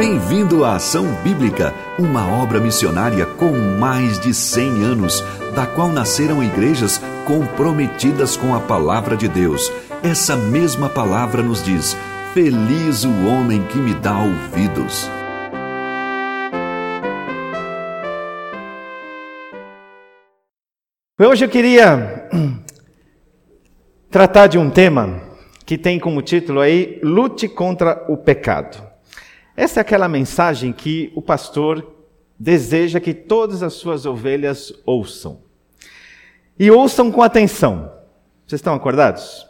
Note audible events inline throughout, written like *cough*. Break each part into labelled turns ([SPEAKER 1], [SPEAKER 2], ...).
[SPEAKER 1] Bem-vindo à Ação Bíblica, uma obra missionária com mais de 100 anos, da qual nasceram igrejas comprometidas com a palavra de Deus. Essa mesma palavra nos diz: Feliz o homem que me dá ouvidos.
[SPEAKER 2] Hoje eu queria tratar de um tema que tem como título aí Lute contra o pecado. Essa é aquela mensagem que o pastor deseja que todas as suas ovelhas ouçam. E ouçam com atenção. Vocês estão acordados?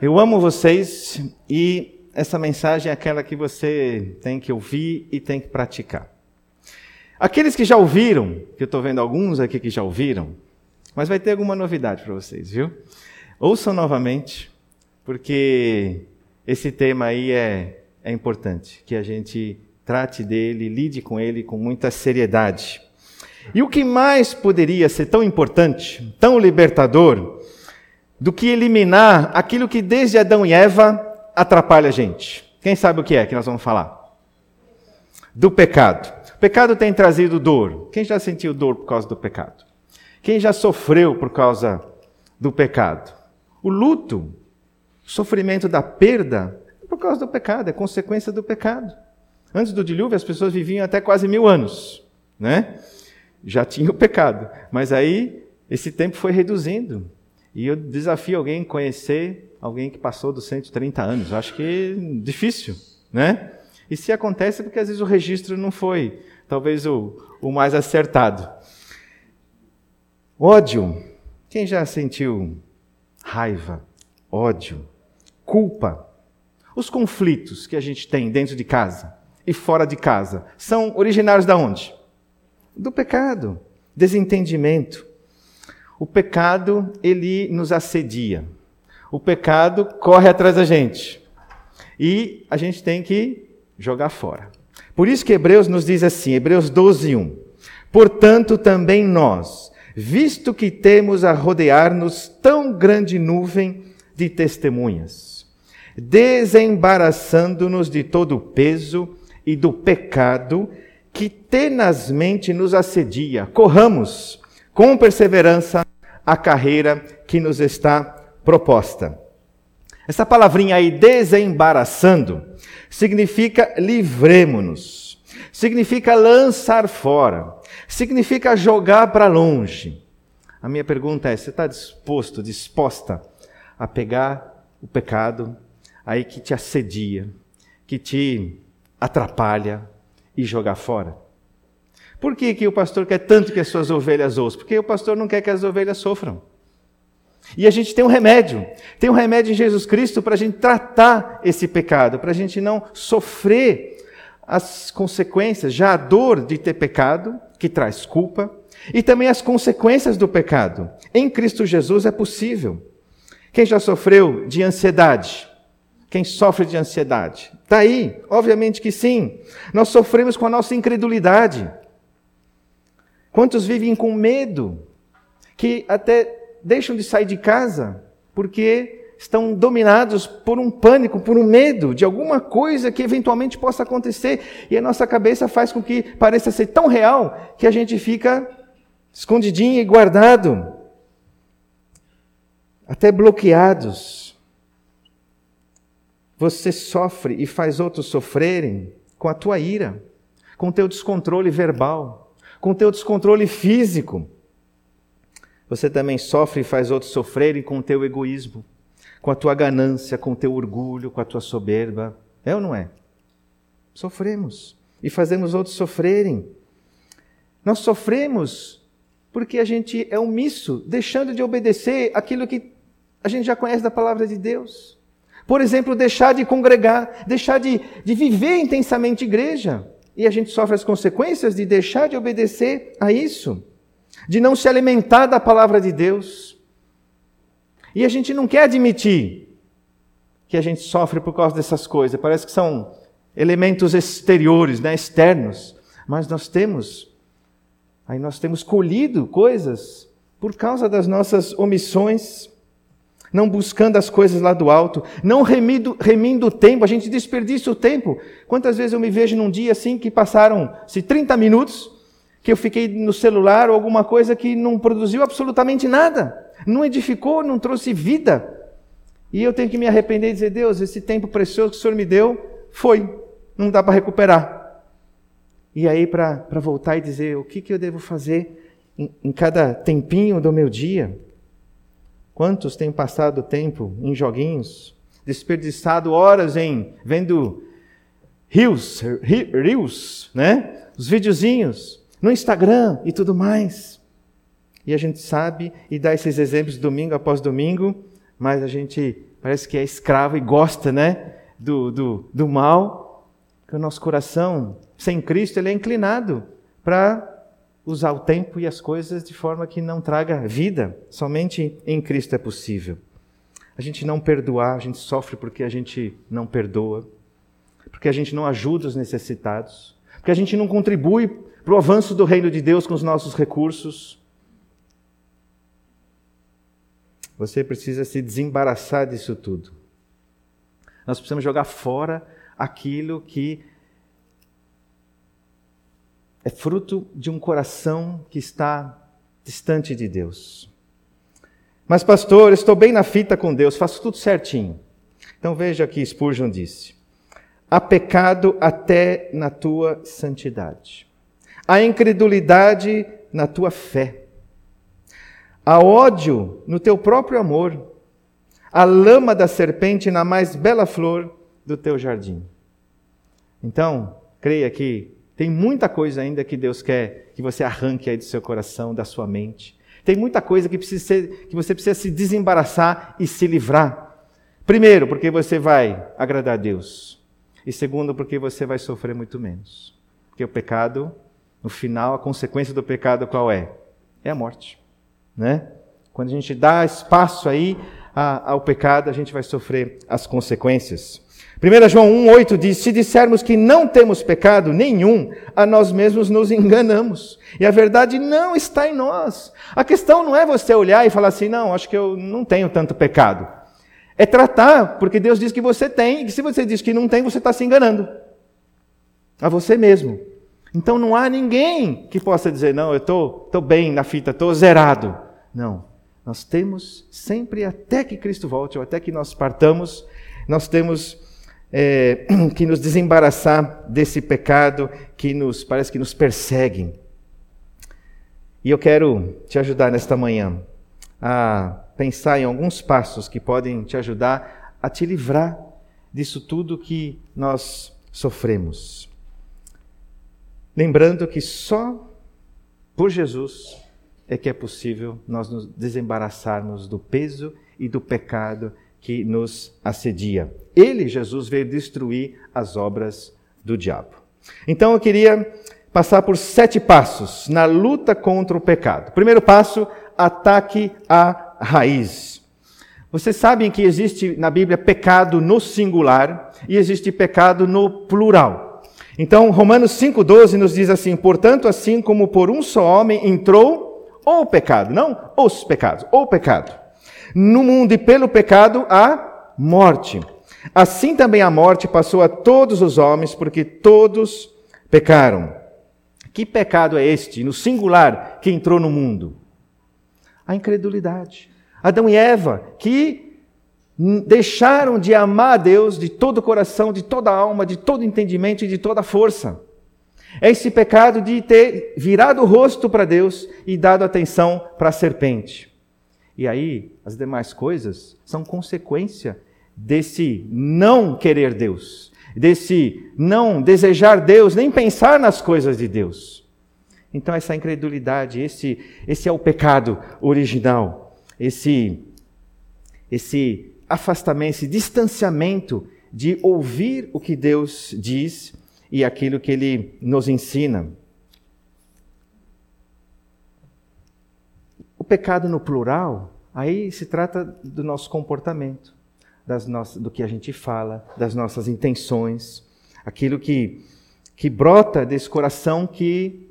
[SPEAKER 2] Eu amo vocês e essa mensagem é aquela que você tem que ouvir e tem que praticar. Aqueles que já ouviram, que eu estou vendo alguns aqui que já ouviram, mas vai ter alguma novidade para vocês, viu? Ouçam novamente, porque esse tema aí é é importante que a gente trate dele, lide com ele com muita seriedade. E o que mais poderia ser tão importante, tão libertador, do que eliminar aquilo que desde Adão e Eva atrapalha a gente? Quem sabe o que é que nós vamos falar? Do pecado. O pecado tem trazido dor. Quem já sentiu dor por causa do pecado? Quem já sofreu por causa do pecado? O luto, o sofrimento da perda, por causa do pecado, é consequência do pecado. Antes do dilúvio, as pessoas viviam até quase mil anos, né? Já tinha o pecado. Mas aí, esse tempo foi reduzindo. E eu desafio alguém a conhecer alguém que passou dos 130 anos. Eu acho que é difícil, né? E se acontece é porque às vezes o registro não foi, talvez, o, o mais acertado. Ódio. Quem já sentiu raiva, ódio, culpa? Os conflitos que a gente tem dentro de casa e fora de casa são originários da onde? Do pecado, desentendimento. O pecado, ele nos assedia. O pecado corre atrás da gente. E a gente tem que jogar fora. Por isso que Hebreus nos diz assim, Hebreus 12, 1. Portanto, também nós, visto que temos a rodear-nos tão grande nuvem de testemunhas, desembaraçando-nos de todo o peso e do pecado que tenazmente nos assedia. Corramos com perseverança a carreira que nos está proposta. Essa palavrinha aí, desembaraçando, significa livremo-nos, significa lançar fora, significa jogar para longe. A minha pergunta é: você está disposto, disposta a pegar o pecado, aí que te assedia, que te atrapalha e jogar fora? Por que, que o pastor quer tanto que as suas ovelhas ouçam? Porque o pastor não quer que as ovelhas sofram. E a gente tem um remédio. Tem um remédio em Jesus Cristo para a gente tratar esse pecado, para a gente não sofrer as consequências, já a dor de ter pecado, que traz culpa, e também as consequências do pecado. Em Cristo Jesus é possível. Quem já sofreu de ansiedade? Quem sofre de ansiedade? Está aí, obviamente que sim. Nós sofremos com a nossa incredulidade. Quantos vivem com medo, que até deixam de sair de casa, porque estão dominados por um pânico, por um medo de alguma coisa que eventualmente possa acontecer, e a nossa cabeça faz com que pareça ser tão real que a gente fica escondidinho e guardado, até bloqueados você sofre e faz outros sofrerem com a tua ira, com o teu descontrole verbal, com o teu descontrole físico. Você também sofre e faz outros sofrerem com o teu egoísmo, com a tua ganância, com o teu orgulho, com a tua soberba. É ou não é? Sofremos e fazemos outros sofrerem. Nós sofremos porque a gente é omisso, deixando de obedecer aquilo que a gente já conhece da palavra de Deus. Por exemplo, deixar de congregar, deixar de, de viver intensamente igreja. E a gente sofre as consequências de deixar de obedecer a isso, de não se alimentar da palavra de Deus. E a gente não quer admitir que a gente sofre por causa dessas coisas. Parece que são elementos exteriores, né, externos. Mas nós temos, aí nós temos colhido coisas por causa das nossas omissões. Não buscando as coisas lá do alto, não remindo, o tempo, a gente desperdiça o tempo. Quantas vezes eu me vejo num dia assim que passaram-se 30 minutos, que eu fiquei no celular ou alguma coisa que não produziu absolutamente nada, não edificou, não trouxe vida. E eu tenho que me arrepender e dizer: Deus, esse tempo precioso que o Senhor me deu foi, não dá para recuperar. E aí, para voltar e dizer o que, que eu devo fazer em, em cada tempinho do meu dia. Quantos têm passado tempo em joguinhos, desperdiçado horas em vendo reels, reels, né? Os videozinhos no Instagram e tudo mais. E a gente sabe e dá esses exemplos domingo após domingo, mas a gente parece que é escravo e gosta, né? Do, do, do mal, que o nosso coração sem Cristo, ele é inclinado para usar o tempo e as coisas de forma que não traga vida. Somente em Cristo é possível. A gente não perdoar, a gente sofre porque a gente não perdoa, porque a gente não ajuda os necessitados, porque a gente não contribui para o avanço do reino de Deus com os nossos recursos. Você precisa se desembaraçar disso tudo. Nós precisamos jogar fora aquilo que é fruto de um coração que está distante de Deus. Mas, pastor, estou bem na fita com Deus, faço tudo certinho. Então veja aqui, Spurgeon disse: há pecado até na tua santidade, há incredulidade na tua fé, há ódio no teu próprio amor, há lama da serpente na mais bela flor do teu jardim. Então, creia que tem muita coisa ainda que Deus quer que você arranque aí do seu coração, da sua mente. Tem muita coisa que, precisa ser, que você precisa se desembaraçar e se livrar. Primeiro, porque você vai agradar a Deus. E segundo, porque você vai sofrer muito menos. Porque o pecado, no final, a consequência do pecado qual é? É a morte. Né? Quando a gente dá espaço aí ao pecado, a gente vai sofrer as consequências. 1 João 1,8 diz: Se dissermos que não temos pecado nenhum, a nós mesmos nos enganamos. E a verdade não está em nós. A questão não é você olhar e falar assim: não, acho que eu não tenho tanto pecado. É tratar, porque Deus diz que você tem, e que se você diz que não tem, você está se enganando. A você mesmo. Então não há ninguém que possa dizer: não, eu estou tô, tô bem na fita, estou zerado. Não. Nós temos sempre, até que Cristo volte, ou até que nós partamos, nós temos é, *clears throat* que nos desembaraçar desse pecado que nos parece que nos persegue. E eu quero te ajudar nesta manhã a pensar em alguns passos que podem te ajudar a te livrar disso tudo que nós sofremos. Lembrando que só por Jesus é que é possível nós nos desembaraçarmos do peso e do pecado que nos assedia. Ele, Jesus, veio destruir as obras do diabo. Então eu queria passar por sete passos na luta contra o pecado. Primeiro passo, ataque à raiz. Vocês sabem que existe na Bíblia pecado no singular e existe pecado no plural. Então, Romanos 5,12 nos diz assim: portanto, assim como por um só homem entrou o pecado, não os pecados, o pecado no mundo e pelo pecado a morte. Assim também a morte passou a todos os homens, porque todos pecaram. Que pecado é este, no singular, que entrou no mundo? A incredulidade. Adão e Eva, que deixaram de amar a Deus de todo o coração, de toda a alma, de todo entendimento e de toda a força. É esse pecado de ter virado o rosto para Deus e dado atenção para a serpente. E aí, as demais coisas são consequência desse não querer Deus, desse não desejar Deus, nem pensar nas coisas de Deus. Então, essa incredulidade, esse, esse é o pecado original, esse, esse afastamento, esse distanciamento de ouvir o que Deus diz e aquilo que Ele nos ensina. O pecado no plural, aí se trata do nosso comportamento, das nossas, do que a gente fala, das nossas intenções, aquilo que, que brota desse coração que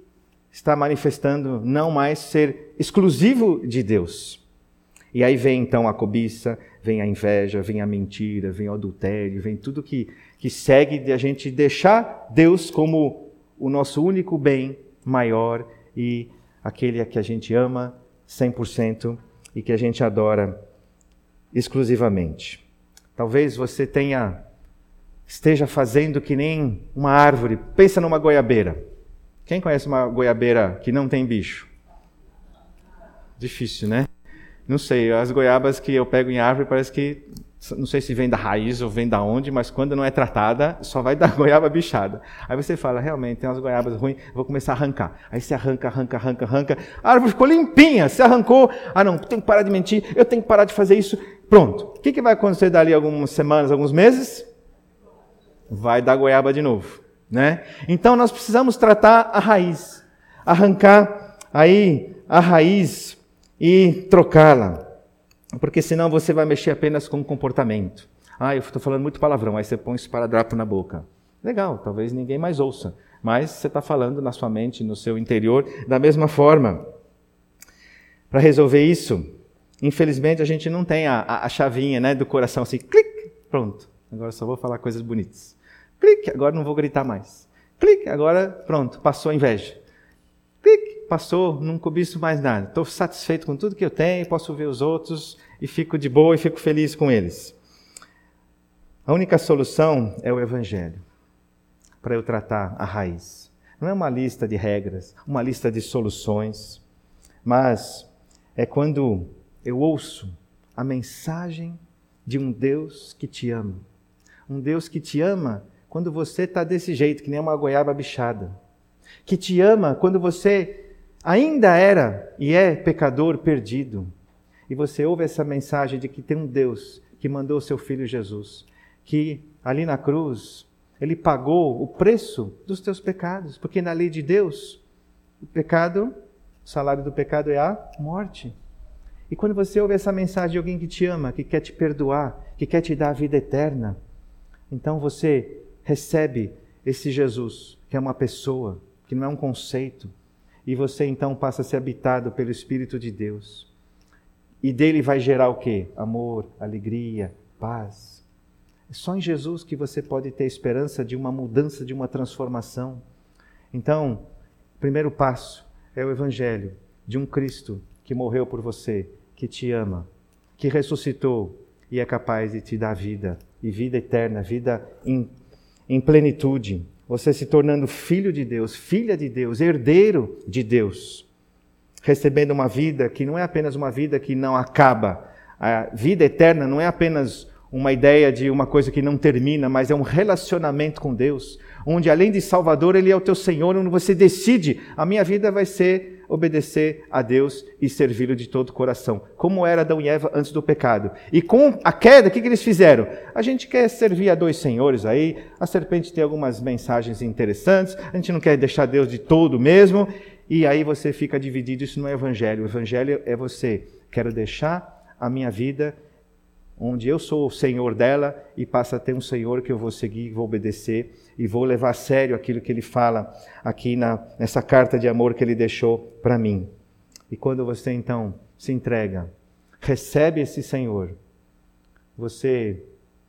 [SPEAKER 2] está manifestando não mais ser exclusivo de Deus. E aí vem então a cobiça, vem a inveja, vem a mentira, vem o adultério, vem tudo que, que segue de a gente deixar Deus como o nosso único bem maior e aquele que a gente ama 100% e que a gente adora exclusivamente. Talvez você tenha esteja fazendo que nem uma árvore. Pensa numa goiabeira. Quem conhece uma goiabeira que não tem bicho? Difícil, né? Não sei, as goiabas que eu pego em árvore parece que não sei se vem da raiz ou vem da onde, mas quando não é tratada, só vai *laughs* dar goiaba bichada. Aí você fala, realmente, tem umas goiabas ruins, vou começar a arrancar. Aí você arranca, arranca, arranca, arranca. A árvore ficou limpinha, você arrancou. Ah, não, tenho que parar de mentir, eu tenho que parar de fazer isso. Pronto. O que, que vai acontecer dali algumas semanas, alguns meses? Vai dar goiaba de novo, né? Então nós precisamos tratar a raiz, arrancar aí a raiz e trocá-la. Porque senão você vai mexer apenas com o comportamento. Ah, eu estou falando muito palavrão, aí você põe esse paradrapo na boca. Legal, talvez ninguém mais ouça, mas você está falando na sua mente, no seu interior, da mesma forma. Para resolver isso, infelizmente a gente não tem a, a, a chavinha né, do coração assim, clique, pronto, agora só vou falar coisas bonitas. Clique, agora não vou gritar mais. Clique, agora pronto, passou a inveja. Passou, não cobiço mais nada. Estou satisfeito com tudo que eu tenho, posso ver os outros e fico de boa e fico feliz com eles. A única solução é o Evangelho para eu tratar a raiz. Não é uma lista de regras, uma lista de soluções, mas é quando eu ouço a mensagem de um Deus que te ama. Um Deus que te ama quando você está desse jeito, que nem uma goiaba bichada. Que te ama quando você ainda era e é pecador perdido, e você ouve essa mensagem de que tem um Deus que mandou o seu filho Jesus, que ali na cruz ele pagou o preço dos teus pecados, porque na lei de Deus, o pecado, o salário do pecado é a morte. E quando você ouve essa mensagem de alguém que te ama, que quer te perdoar, que quer te dar a vida eterna, então você recebe esse Jesus, que é uma pessoa, que não é um conceito, e você então passa a ser habitado pelo Espírito de Deus. E dele vai gerar o quê? Amor, alegria, paz. É só em Jesus que você pode ter esperança de uma mudança, de uma transformação. Então, primeiro passo é o Evangelho de um Cristo que morreu por você, que te ama, que ressuscitou e é capaz de te dar vida, e vida eterna, vida em, em plenitude você se tornando filho de Deus, filha de Deus, herdeiro de Deus, recebendo uma vida que não é apenas uma vida que não acaba. A vida eterna não é apenas uma ideia de uma coisa que não termina, mas é um relacionamento com Deus, onde além de Salvador, Ele é o teu Senhor, onde você decide, a minha vida vai ser obedecer a Deus e servi-lo de todo o coração, como era Adão e Eva antes do pecado. E com a queda, o que, que eles fizeram? A gente quer servir a dois senhores aí, a serpente tem algumas mensagens interessantes, a gente não quer deixar Deus de todo mesmo, e aí você fica dividido. Isso não é evangelho. O evangelho é você, quero deixar a minha vida onde eu sou o senhor dela e passa a ter um senhor que eu vou seguir, vou obedecer e vou levar a sério aquilo que ele fala aqui na, nessa carta de amor que ele deixou para mim. E quando você então se entrega, recebe esse Senhor, você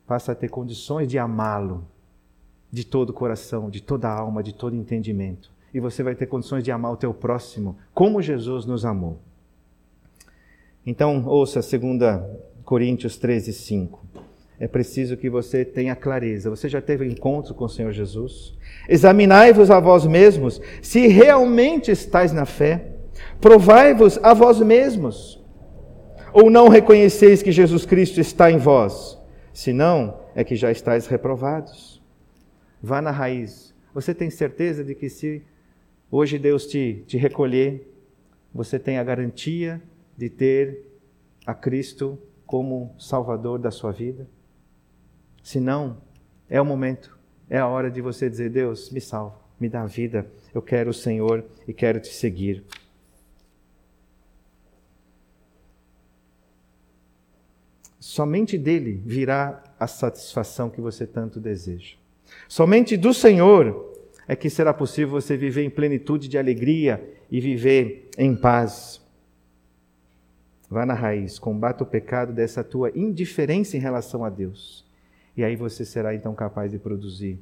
[SPEAKER 2] passa a ter condições de amá-lo de todo o coração, de toda a alma, de todo entendimento. E você vai ter condições de amar o teu próximo como Jesus nos amou. Então, ouça 2 Coríntios 13, 5 é preciso que você tenha clareza. Você já teve encontro com o Senhor Jesus? Examinai-vos a vós mesmos se realmente estáis na fé. Provai-vos a vós mesmos. Ou não reconheceis que Jesus Cristo está em vós? Se não, é que já estáis reprovados. Vá na raiz. Você tem certeza de que se hoje Deus te, te recolher, você tem a garantia de ter a Cristo como Salvador da sua vida? Se não, é o momento, é a hora de você dizer: Deus, me salva, me dá vida, eu quero o Senhor e quero te seguir. Somente dele virá a satisfação que você tanto deseja. Somente do Senhor é que será possível você viver em plenitude de alegria e viver em paz. Vá na raiz, combata o pecado dessa tua indiferença em relação a Deus. E aí você será então capaz de produzir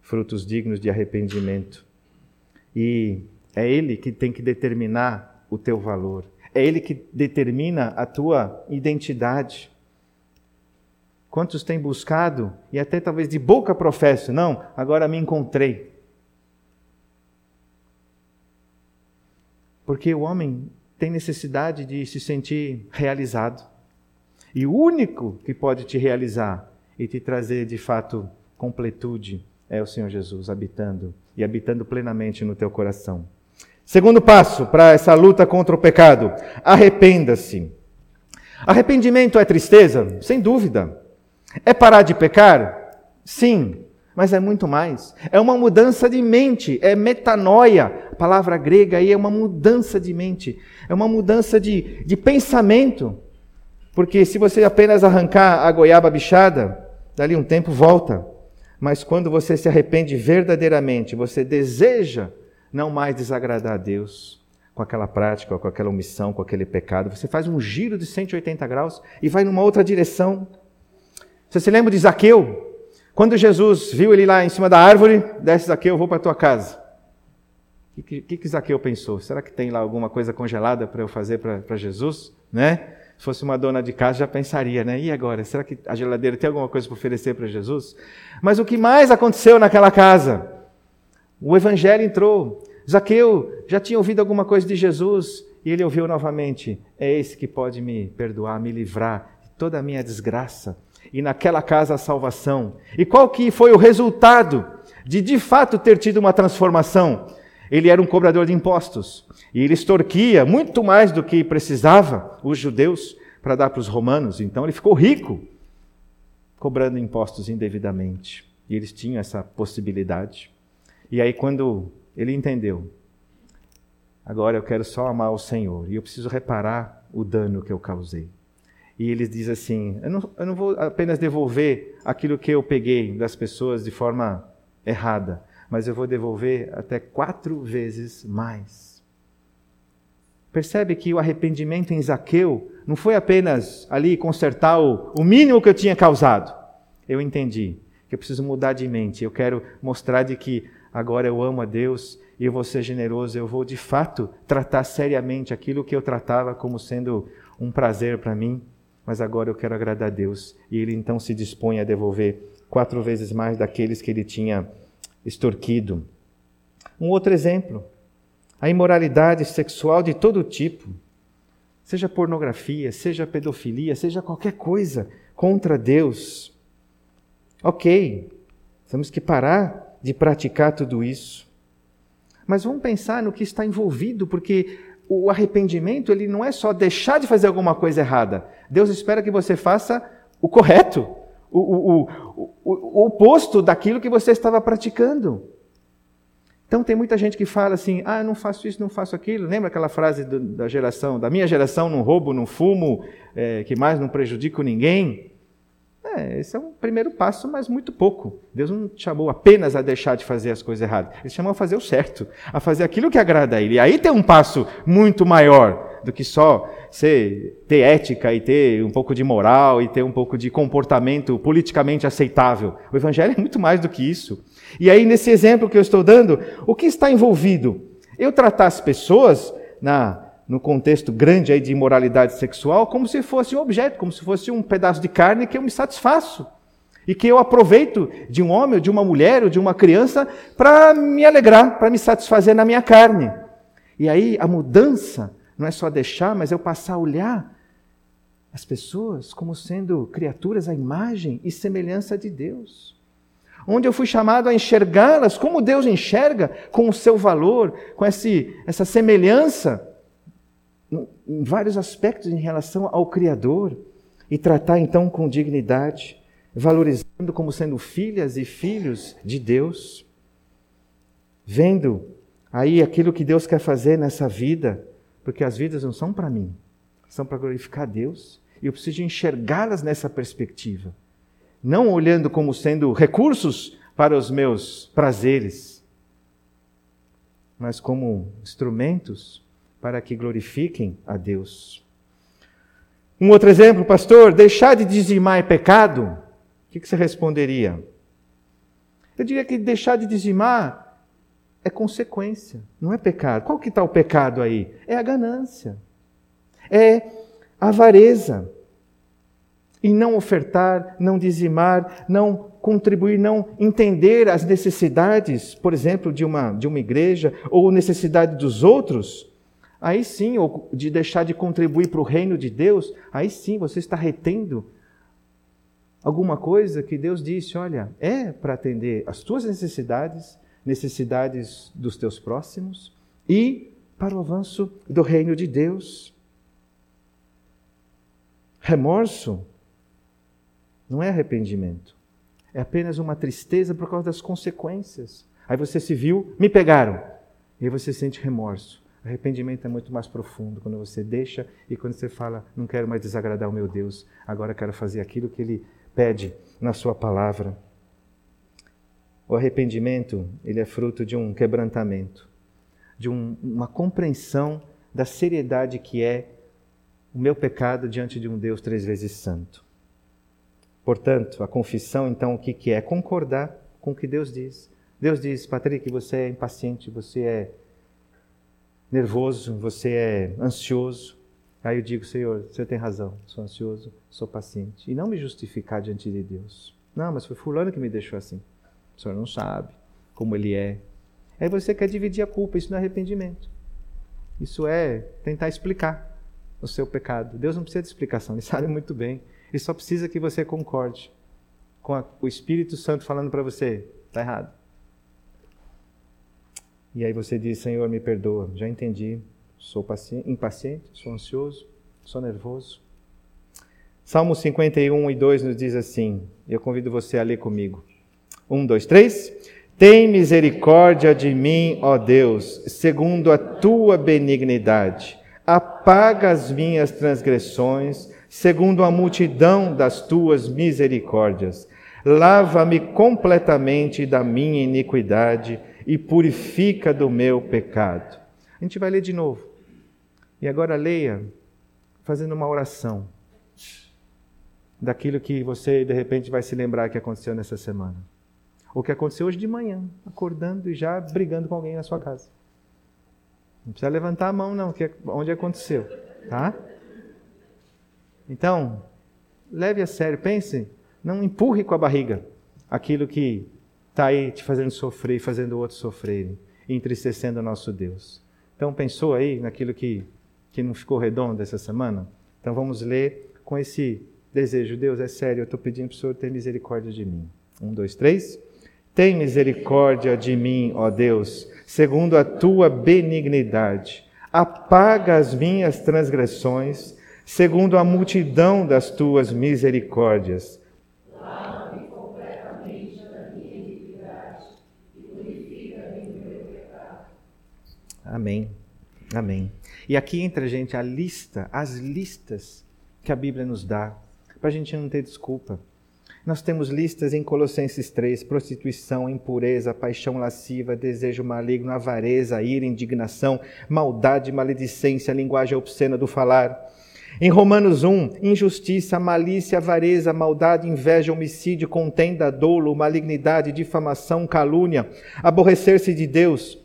[SPEAKER 2] frutos dignos de arrependimento. E é Ele que tem que determinar o teu valor. É Ele que determina a tua identidade. Quantos têm buscado e até talvez de boca professo, não, agora me encontrei. Porque o homem tem necessidade de se sentir realizado. E o único que pode te realizar e te trazer de fato completude é o Senhor Jesus habitando e habitando plenamente no teu coração. Segundo passo para essa luta contra o pecado: arrependa-se. Arrependimento é tristeza? Sem dúvida. É parar de pecar? Sim, mas é muito mais. É uma mudança de mente, é metanoia. A palavra grega aí é uma mudança de mente, é uma mudança de, de pensamento. Porque se você apenas arrancar a goiaba bichada, dali um tempo volta. Mas quando você se arrepende verdadeiramente, você deseja não mais desagradar a Deus com aquela prática, com aquela omissão, com aquele pecado. Você faz um giro de 180 graus e vai numa outra direção. Você se lembra de Zaqueu? Quando Jesus viu ele lá em cima da árvore, desce Zaqueu, eu vou para tua casa. O que, que, que Zaqueu pensou? Será que tem lá alguma coisa congelada para eu fazer para Jesus? Né? Se fosse uma dona de casa, já pensaria, né? E agora? Será que a geladeira tem alguma coisa para oferecer para Jesus? Mas o que mais aconteceu naquela casa? O evangelho entrou. Zaqueu já tinha ouvido alguma coisa de Jesus e ele ouviu novamente: É esse que pode me perdoar, me livrar de toda a minha desgraça. E naquela casa a salvação. E qual que foi o resultado de de fato ter tido uma transformação? Ele era um cobrador de impostos e ele extorquia muito mais do que precisava os judeus para dar para os romanos. Então ele ficou rico cobrando impostos indevidamente. E eles tinham essa possibilidade. E aí, quando ele entendeu, agora eu quero só amar o Senhor e eu preciso reparar o dano que eu causei. E ele diz assim: eu não, eu não vou apenas devolver aquilo que eu peguei das pessoas de forma errada, mas eu vou devolver até quatro vezes mais. Percebe que o arrependimento em Zaqueu não foi apenas ali consertar o, o mínimo que eu tinha causado. Eu entendi que eu preciso mudar de mente. Eu quero mostrar de que agora eu amo a Deus e eu vou ser generoso. Eu vou de fato tratar seriamente aquilo que eu tratava como sendo um prazer para mim, mas agora eu quero agradar a Deus. E ele então se dispõe a devolver quatro vezes mais daqueles que ele tinha extorquido. Um outro exemplo, a imoralidade sexual de todo tipo, seja pornografia, seja pedofilia, seja qualquer coisa contra Deus. Ok, temos que parar de praticar tudo isso. Mas vamos pensar no que está envolvido, porque o arrependimento ele não é só deixar de fazer alguma coisa errada. Deus espera que você faça o correto o, o, o, o oposto daquilo que você estava praticando. Então tem muita gente que fala assim: ah, não faço isso, não faço aquilo. Lembra aquela frase do, da geração, da minha geração, não roubo, não fumo, é, que mais não prejudico ninguém? É, esse é um primeiro passo, mas muito pouco. Deus não te chamou apenas a deixar de fazer as coisas erradas. Ele chamou a fazer o certo, a fazer aquilo que agrada a Ele. E aí tem um passo muito maior do que só ser, ter ética e ter um pouco de moral e ter um pouco de comportamento politicamente aceitável. O Evangelho é muito mais do que isso. E aí, nesse exemplo que eu estou dando, o que está envolvido? Eu tratar as pessoas na, no contexto grande aí de imoralidade sexual como se fosse um objeto, como se fosse um pedaço de carne que eu me satisfaço. E que eu aproveito de um homem, ou de uma mulher, ou de uma criança para me alegrar, para me satisfazer na minha carne. E aí a mudança não é só deixar, mas eu passar a olhar as pessoas como sendo criaturas à imagem e semelhança de Deus. Onde eu fui chamado a enxergá-las como Deus enxerga, com o seu valor, com esse, essa semelhança, em vários aspectos em relação ao Criador, e tratar então com dignidade, valorizando como sendo filhas e filhos de Deus, vendo aí aquilo que Deus quer fazer nessa vida, porque as vidas não são para mim, são para glorificar Deus. E eu preciso enxergá-las nessa perspectiva. Não olhando como sendo recursos para os meus prazeres, mas como instrumentos para que glorifiquem a Deus. Um outro exemplo, pastor, deixar de dizimar é pecado? O que você responderia? Eu diria que deixar de dizimar é consequência, não é pecado. Qual que está o pecado aí? É a ganância, é a avareza. E não ofertar, não dizimar, não contribuir, não entender as necessidades, por exemplo, de uma, de uma igreja ou necessidade dos outros, aí sim, ou de deixar de contribuir para o reino de Deus, aí sim você está retendo alguma coisa que Deus disse: olha, é para atender as tuas necessidades, necessidades dos teus próximos e para o avanço do reino de Deus. Remorso não é arrependimento. É apenas uma tristeza por causa das consequências. Aí você se viu, me pegaram. E aí você sente remorso. Arrependimento é muito mais profundo quando você deixa e quando você fala, não quero mais desagradar o meu Deus, agora quero fazer aquilo que Ele pede na Sua palavra. O arrependimento, ele é fruto de um quebrantamento, de um, uma compreensão da seriedade que é o meu pecado diante de um Deus três vezes santo. Portanto, a confissão, então, o que, que é? Concordar com o que Deus diz. Deus diz, Patrick, você é impaciente, você é nervoso, você é ansioso. Aí eu digo, Senhor, você tem razão, sou ansioso, sou paciente. E não me justificar diante de Deus. Não, mas foi fulano que me deixou assim. O Senhor não sabe como ele é. Aí você quer dividir a culpa, isso não é arrependimento. Isso é tentar explicar o seu pecado. Deus não precisa de explicação, ele sabe muito bem. Ele só precisa que você concorde com a, o Espírito Santo falando para você: está errado. E aí você diz: Senhor, me perdoa, já entendi. Sou impaciente, sou ansioso, sou nervoso. Salmo 51 e 2 nos diz assim: eu convido você a ler comigo. Um, dois, três. Tem misericórdia de mim, ó Deus, segundo a tua benignidade. Apaga as minhas transgressões segundo a multidão das tuas misericórdias. Lava-me completamente da minha iniquidade e purifica do meu pecado. A gente vai ler de novo. E agora leia fazendo uma oração daquilo que você de repente vai se lembrar que aconteceu nessa semana. Ou que aconteceu hoje de manhã, acordando e já brigando com alguém na sua casa. Não precisa levantar a mão, não, que é onde aconteceu, tá? Então, leve a sério, pense, não empurre com a barriga aquilo que está aí te fazendo sofrer fazendo outros sofrerem, entristecendo o nosso Deus. Então, pensou aí naquilo que, que não ficou redondo essa semana? Então, vamos ler com esse desejo. Deus, é sério, eu estou pedindo para o Senhor ter misericórdia de mim. Um, dois, três. Tem misericórdia de mim, ó Deus, segundo a tua benignidade. Apaga as minhas transgressões segundo a multidão das tuas misericórdias. Amém. Amém. E aqui entra, gente, a lista, as listas que a Bíblia nos dá, para a gente não ter desculpa. Nós temos listas em Colossenses 3: prostituição, impureza, paixão lasciva, desejo maligno, avareza, ira, indignação, maldade, maledicência, linguagem obscena do falar. Em Romanos 1, injustiça, malícia, avareza, maldade, inveja, homicídio, contenda, dolo, malignidade, difamação, calúnia, aborrecer-se de Deus,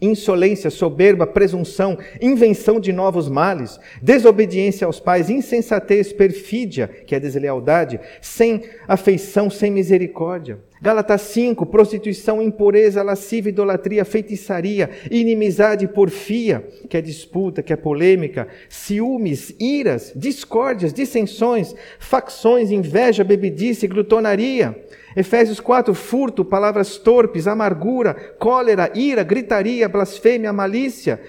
[SPEAKER 2] insolência, soberba, presunção, invenção de novos males, desobediência aos pais, insensatez, perfídia, que é deslealdade, sem afeição, sem misericórdia. Gálatas 5, prostituição, impureza, lascívia, idolatria, feitiçaria, inimizade, porfia, que é disputa, que é polêmica, ciúmes, iras, discórdias, dissensões, facções, inveja, bebedice, glutonaria. Efésios 4, furto, palavras torpes, amargura, cólera, ira, gritaria, blasfêmia, malícia.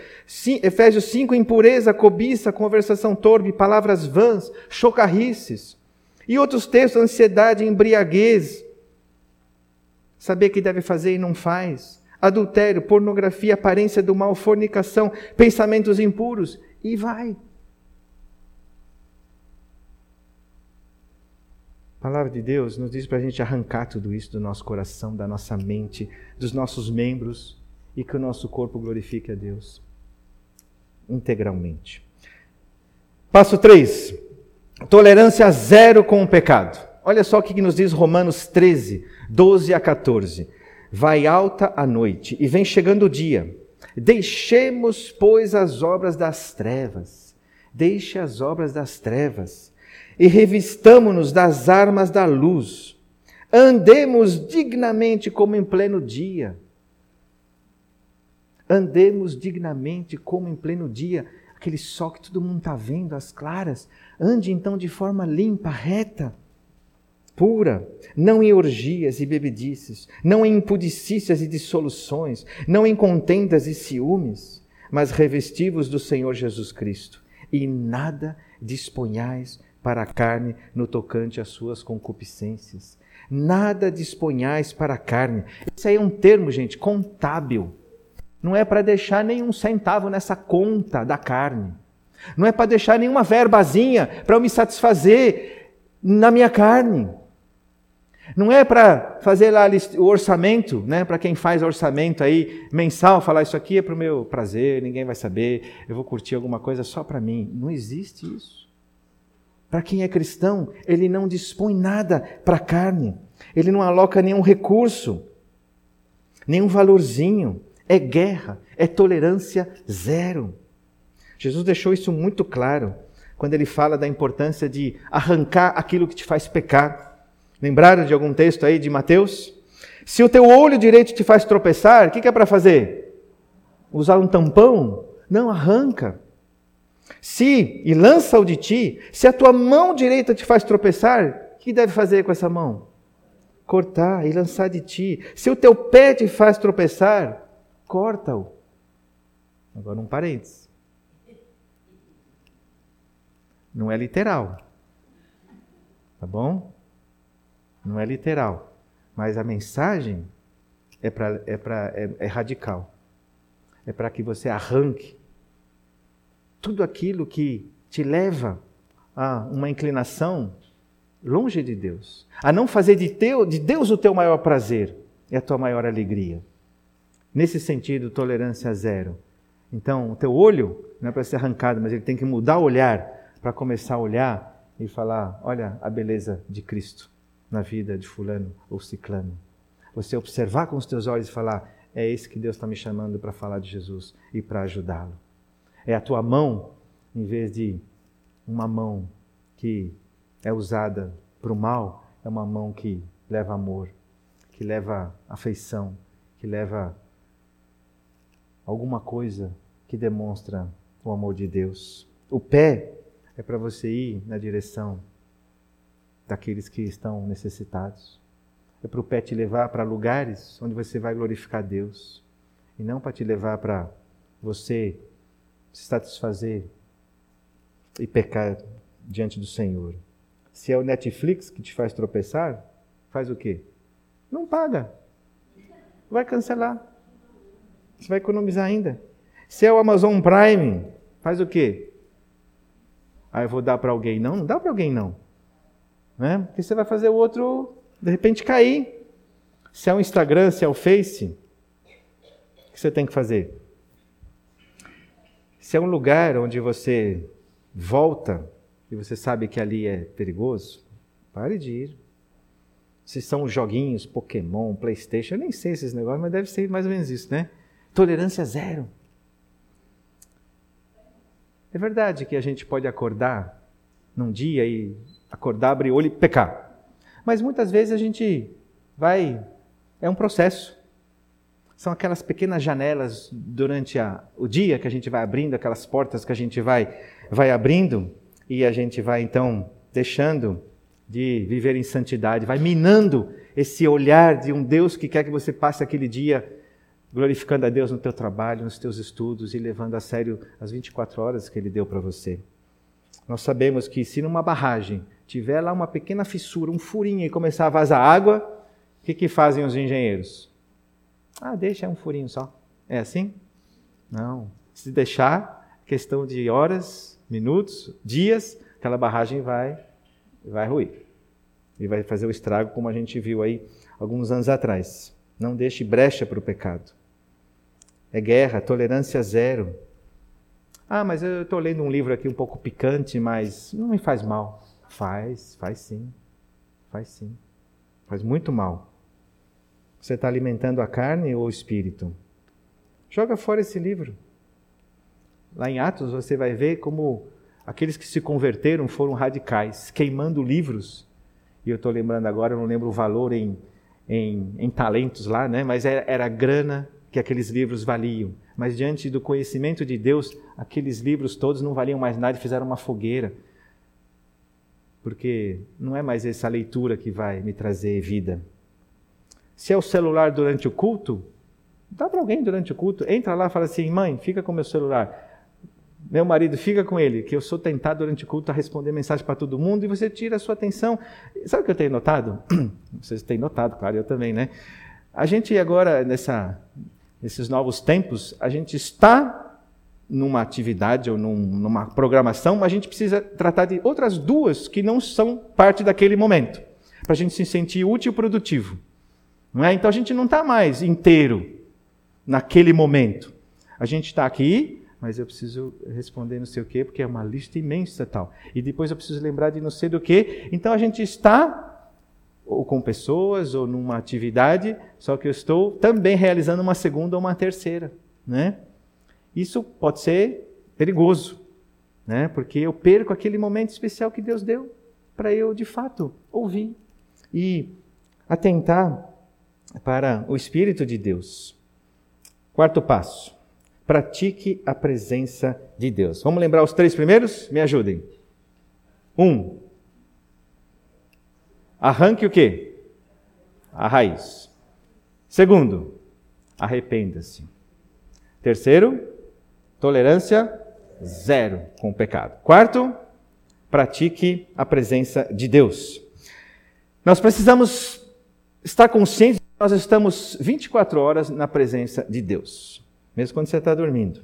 [SPEAKER 2] Efésios 5, impureza, cobiça, conversação torpe, palavras vãs, chocarrices. E outros textos, ansiedade, embriaguez, saber que deve fazer e não faz, adultério, pornografia, aparência do mal, fornicação, pensamentos impuros, e vai. A palavra de Deus nos diz para a gente arrancar tudo isso do nosso coração, da nossa mente, dos nossos membros e que o nosso corpo glorifique a Deus integralmente. Passo 3. tolerância zero com o pecado. Olha só o que nos diz Romanos 13, 12 a 14. Vai alta a noite e vem chegando o dia. Deixemos, pois, as obras das trevas. Deixe as obras das trevas e revistamo-nos das armas da luz. Andemos dignamente como em pleno dia. Andemos dignamente como em pleno dia, aquele sol que todo mundo está vendo, as claras. Ande então de forma limpa, reta, pura, não em orgias e bebedices, não em impudicícias e dissoluções, não em contendas e ciúmes, mas revestivos do Senhor Jesus Cristo, e nada disponhais para a carne no tocante às suas concupiscências. Nada disponhais para a carne. Esse aí é um termo, gente, contábil. Não é para deixar nenhum centavo nessa conta da carne. Não é para deixar nenhuma verbazinha para eu me satisfazer na minha carne. Não é para fazer lá o orçamento, né? Para quem faz orçamento aí mensal, falar isso aqui é para o meu prazer, ninguém vai saber, eu vou curtir alguma coisa só para mim. Não existe isso. Para quem é cristão, ele não dispõe nada para a carne. Ele não aloca nenhum recurso, nenhum valorzinho é guerra, é tolerância zero. Jesus deixou isso muito claro quando ele fala da importância de arrancar aquilo que te faz pecar. Lembraram de algum texto aí de Mateus? Se o teu olho direito te faz tropeçar, o que, que é para fazer? Usar um tampão? Não, arranca. Se, e lança-o de ti, se a tua mão direita te faz tropeçar, o que deve fazer com essa mão? Cortar e lançar de ti. Se o teu pé te faz tropeçar, corta-o. Agora um parênteses. Não é literal. Tá bom? Não é literal. Mas a mensagem é, pra, é, pra, é, é radical. É para que você arranque tudo aquilo que te leva a uma inclinação longe de Deus, a não fazer de, teu, de Deus o teu maior prazer e a tua maior alegria. Nesse sentido, tolerância zero. Então, o teu olho não é para ser arrancado, mas ele tem que mudar o olhar para começar a olhar e falar: olha a beleza de Cristo na vida de Fulano ou Ciclano. Você observar com os teus olhos e falar: é esse que Deus está me chamando para falar de Jesus e para ajudá-lo. É a tua mão, em vez de uma mão que é usada para o mal, é uma mão que leva amor, que leva afeição, que leva alguma coisa que demonstra o amor de Deus. O pé é para você ir na direção daqueles que estão necessitados. É para o pé te levar para lugares onde você vai glorificar Deus. E não para te levar para você se satisfazer e pecar diante do Senhor. Se é o Netflix que te faz tropeçar, faz o quê? Não paga. Vai cancelar. Você vai economizar ainda. Se é o Amazon Prime, faz o quê? Ah, eu vou dar para alguém. Não, não dá para alguém não. Né? Porque você vai fazer o outro, de repente, cair. Se é o Instagram, se é o Face, o que você tem que fazer? Se é um lugar onde você volta e você sabe que ali é perigoso, pare de ir. Se são joguinhos, Pokémon, Playstation, eu nem sei esses negócios, mas deve ser mais ou menos isso, né? Tolerância zero. É verdade que a gente pode acordar num dia e acordar, abrir olho e pecar. Mas muitas vezes a gente vai. É um processo. São aquelas pequenas janelas durante a, o dia que a gente vai abrindo, aquelas portas que a gente vai, vai abrindo e a gente vai então deixando de viver em santidade, vai minando esse olhar de um Deus que quer que você passe aquele dia glorificando a Deus no teu trabalho, nos teus estudos e levando a sério as 24 horas que Ele deu para você. Nós sabemos que se numa barragem tiver lá uma pequena fissura, um furinho e começar a vazar água, o que, que fazem os engenheiros? Ah, deixa é um furinho só. É assim? Não. Se deixar, questão de horas, minutos, dias, aquela barragem vai, vai ruir. E vai fazer o estrago como a gente viu aí alguns anos atrás. Não deixe brecha para o pecado. É guerra, tolerância zero. Ah, mas eu estou lendo um livro aqui um pouco picante, mas não me faz mal. Faz, faz sim. Faz sim. Faz muito mal. Você está alimentando a carne ou o espírito? Joga fora esse livro. Lá em Atos você vai ver como aqueles que se converteram foram radicais, queimando livros. E eu estou lembrando agora, eu não lembro o valor em, em, em talentos lá, né? mas era, era a grana que aqueles livros valiam. Mas diante do conhecimento de Deus, aqueles livros todos não valiam mais nada e fizeram uma fogueira. Porque não é mais essa leitura que vai me trazer vida. Se é o celular durante o culto, dá para alguém durante o culto, entra lá e fala assim: mãe, fica com meu celular. Meu marido, fica com ele, que eu sou tentado durante o culto a responder mensagem para todo mundo e você tira a sua atenção. Sabe o que eu tenho notado? *clears throat* Vocês têm notado, claro, eu também, né? A gente agora, nessa, nesses novos tempos, a gente está numa atividade ou num, numa programação, mas a gente precisa tratar de outras duas que não são parte daquele momento, para a gente se sentir útil e produtivo. Não é? Então a gente não está mais inteiro naquele momento. A gente está aqui mas eu preciso responder não sei o quê, porque é uma lista imensa tal. E depois eu preciso lembrar de não sei do quê. Então a gente está ou com pessoas ou numa atividade, só que eu estou também realizando uma segunda ou uma terceira, né? Isso pode ser perigoso, né? Porque eu perco aquele momento especial que Deus deu para eu de fato ouvir e atentar para o espírito de Deus. Quarto passo pratique a presença de Deus. Vamos lembrar os três primeiros? Me ajudem. Um, arranque o quê? A raiz. Segundo, arrependa-se. Terceiro, tolerância zero com o pecado. Quarto, pratique a presença de Deus. Nós precisamos estar conscientes que nós estamos 24 horas na presença de Deus mesmo quando você está dormindo.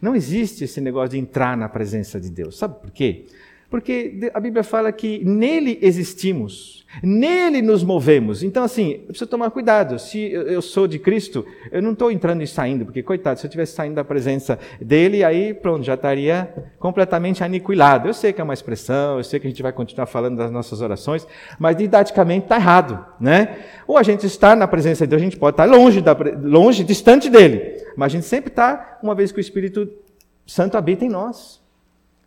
[SPEAKER 2] Não existe esse negócio de entrar na presença de Deus. Sabe por quê? Porque a Bíblia fala que nele existimos, nele nos movemos. Então, assim, eu preciso tomar cuidado. Se eu sou de Cristo, eu não estou entrando e saindo, porque, coitado, se eu estivesse saindo da presença dele, aí pronto, já estaria completamente aniquilado. Eu sei que é uma expressão, eu sei que a gente vai continuar falando das nossas orações, mas didaticamente está errado, né? Ou a gente está na presença de Deus, a gente pode estar longe, da, longe distante dele, mas a gente sempre está, uma vez que o Espírito Santo habita em nós.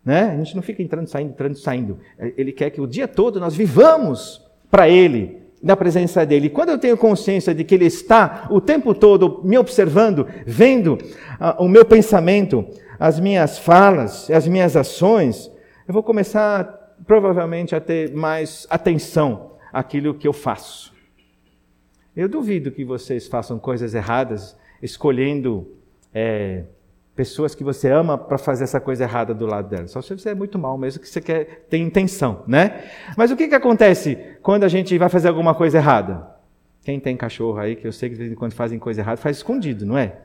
[SPEAKER 2] Né? A gente não fica entrando, saindo, entrando, saindo. Ele quer que o dia todo nós vivamos para Ele, na presença dele. E quando eu tenho consciência de que Ele está o tempo todo me observando, vendo uh, o meu pensamento, as minhas falas, as minhas ações, eu vou começar provavelmente a ter mais atenção àquilo que eu faço. Eu duvido que vocês façam coisas erradas escolhendo é, pessoas que você ama para fazer essa coisa errada do lado dela. Só se você é muito mal mesmo, que você quer ter intenção, né? Mas o que, que acontece quando a gente vai fazer alguma coisa errada? Quem tem cachorro aí, que eu sei que de vez em quando fazem coisa errada, faz escondido, não é?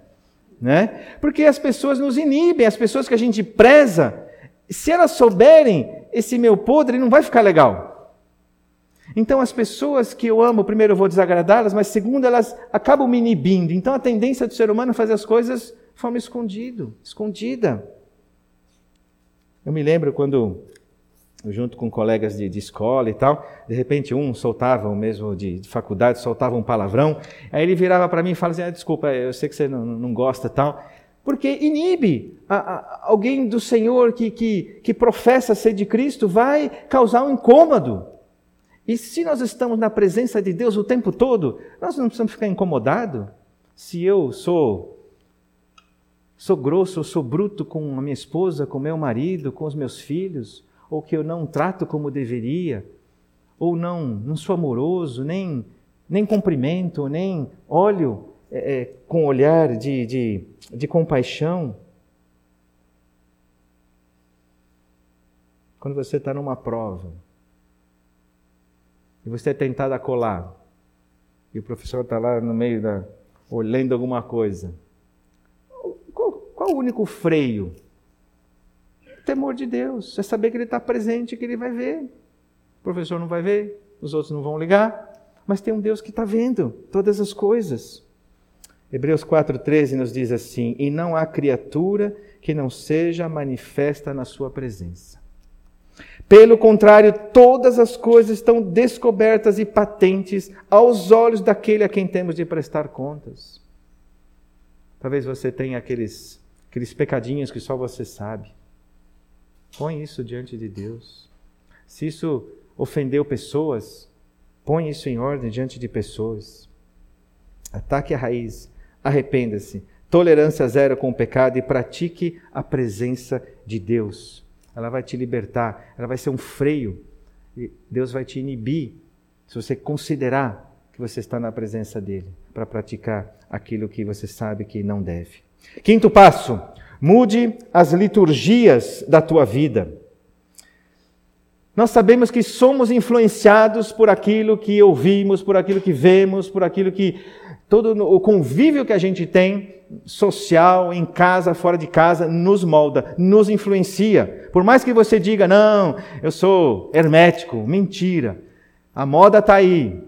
[SPEAKER 2] Né? Porque as pessoas nos inibem, as pessoas que a gente preza, se elas souberem esse meu podre, não vai ficar legal. Então, as pessoas que eu amo, primeiro eu vou desagradá-las, mas segundo, elas acabam me inibindo. Então, a tendência do ser humano é fazer as coisas de forma escondido, escondida. Eu me lembro quando, junto com colegas de, de escola e tal, de repente um soltava, o mesmo de, de faculdade, soltava um palavrão, aí ele virava para mim e falava assim, ah, desculpa, eu sei que você não, não gosta tal, porque inibe a, a, alguém do Senhor que, que, que professa ser de Cristo, vai causar um incômodo. E se nós estamos na presença de Deus o tempo todo, nós não precisamos ficar incomodados. Se eu sou sou grosso, ou sou bruto com a minha esposa, com meu marido, com os meus filhos, ou que eu não trato como deveria, ou não, não sou amoroso, nem, nem cumprimento, nem olho é, é, com olhar de, de, de compaixão. Quando você está numa prova e você é tentado a colar, e o professor está lá no meio da. olhando alguma coisa qual o único freio? O temor de Deus. É saber que Ele está presente, que Ele vai ver. O professor não vai ver, os outros não vão ligar, mas tem um Deus que está vendo todas as coisas. Hebreus 4,13 nos diz assim: E não há criatura que não seja manifesta na Sua presença. Pelo contrário, todas as coisas estão descobertas e patentes aos olhos daquele a quem temos de prestar contas. Talvez você tenha aqueles, aqueles pecadinhos que só você sabe. Põe isso diante de Deus. Se isso ofendeu pessoas, põe isso em ordem diante de pessoas. Ataque a raiz, arrependa-se, tolerância zero com o pecado e pratique a presença de Deus ela vai te libertar, ela vai ser um freio. E Deus vai te inibir se você considerar que você está na presença dele para praticar aquilo que você sabe que não deve. Quinto passo: mude as liturgias da tua vida. Nós sabemos que somos influenciados por aquilo que ouvimos, por aquilo que vemos, por aquilo que todo o convívio que a gente tem social, em casa, fora de casa, nos molda, nos influencia. Por mais que você diga, não, eu sou hermético, mentira. A moda está aí.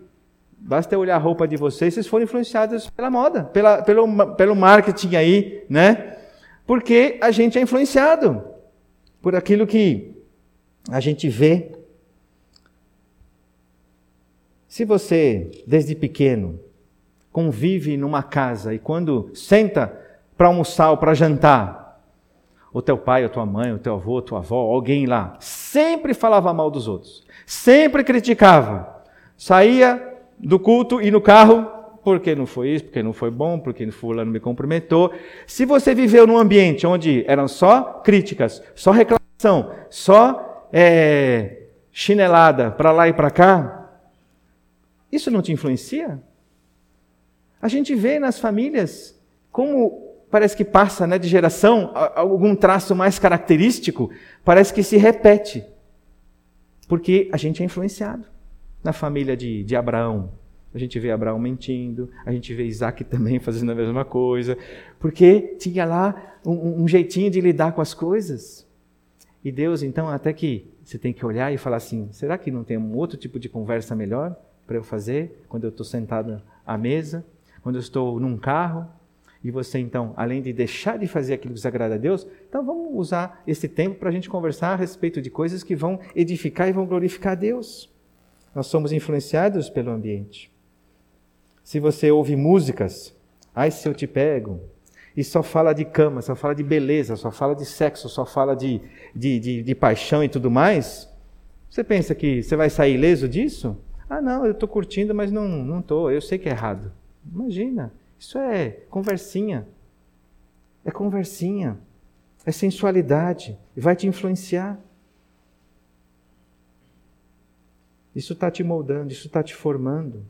[SPEAKER 2] Basta olhar a roupa de vocês, vocês foram influenciados pela moda, pela, pelo, pelo marketing aí, né? Porque a gente é influenciado por aquilo que a gente vê. Se você, desde pequeno, convive numa casa e quando senta para almoçar ou para jantar, o teu pai, a tua mãe, o teu avô, a tua avó, alguém lá, sempre falava mal dos outros, sempre criticava, saía do culto e no carro, porque não foi isso, porque não foi bom, porque fulano me cumprimentou. Se você viveu num ambiente onde eram só críticas, só reclamação, só é, chinelada para lá e para cá, isso não te influencia? A gente vê nas famílias como parece que passa né, de geração algum traço mais característico, parece que se repete. Porque a gente é influenciado. Na família de, de Abraão, a gente vê Abraão mentindo, a gente vê Isaac *laughs* também fazendo a mesma coisa, porque tinha lá um, um jeitinho de lidar com as coisas. E Deus, então, até que você tem que olhar e falar assim: será que não tem um outro tipo de conversa melhor para eu fazer quando eu estou sentado à mesa? quando eu estou num carro, e você então, além de deixar de fazer aquilo que desagrada a Deus, então vamos usar esse tempo para a gente conversar a respeito de coisas que vão edificar e vão glorificar a Deus. Nós somos influenciados pelo ambiente. Se você ouve músicas, ai se eu te pego, e só fala de cama, só fala de beleza, só fala de sexo, só fala de, de, de, de paixão e tudo mais, você pensa que você vai sair ileso disso? Ah, não, eu estou curtindo, mas não estou, eu sei que é errado. Imagina, isso é conversinha. É conversinha. É sensualidade. E vai te influenciar. Isso está te moldando, isso está te formando.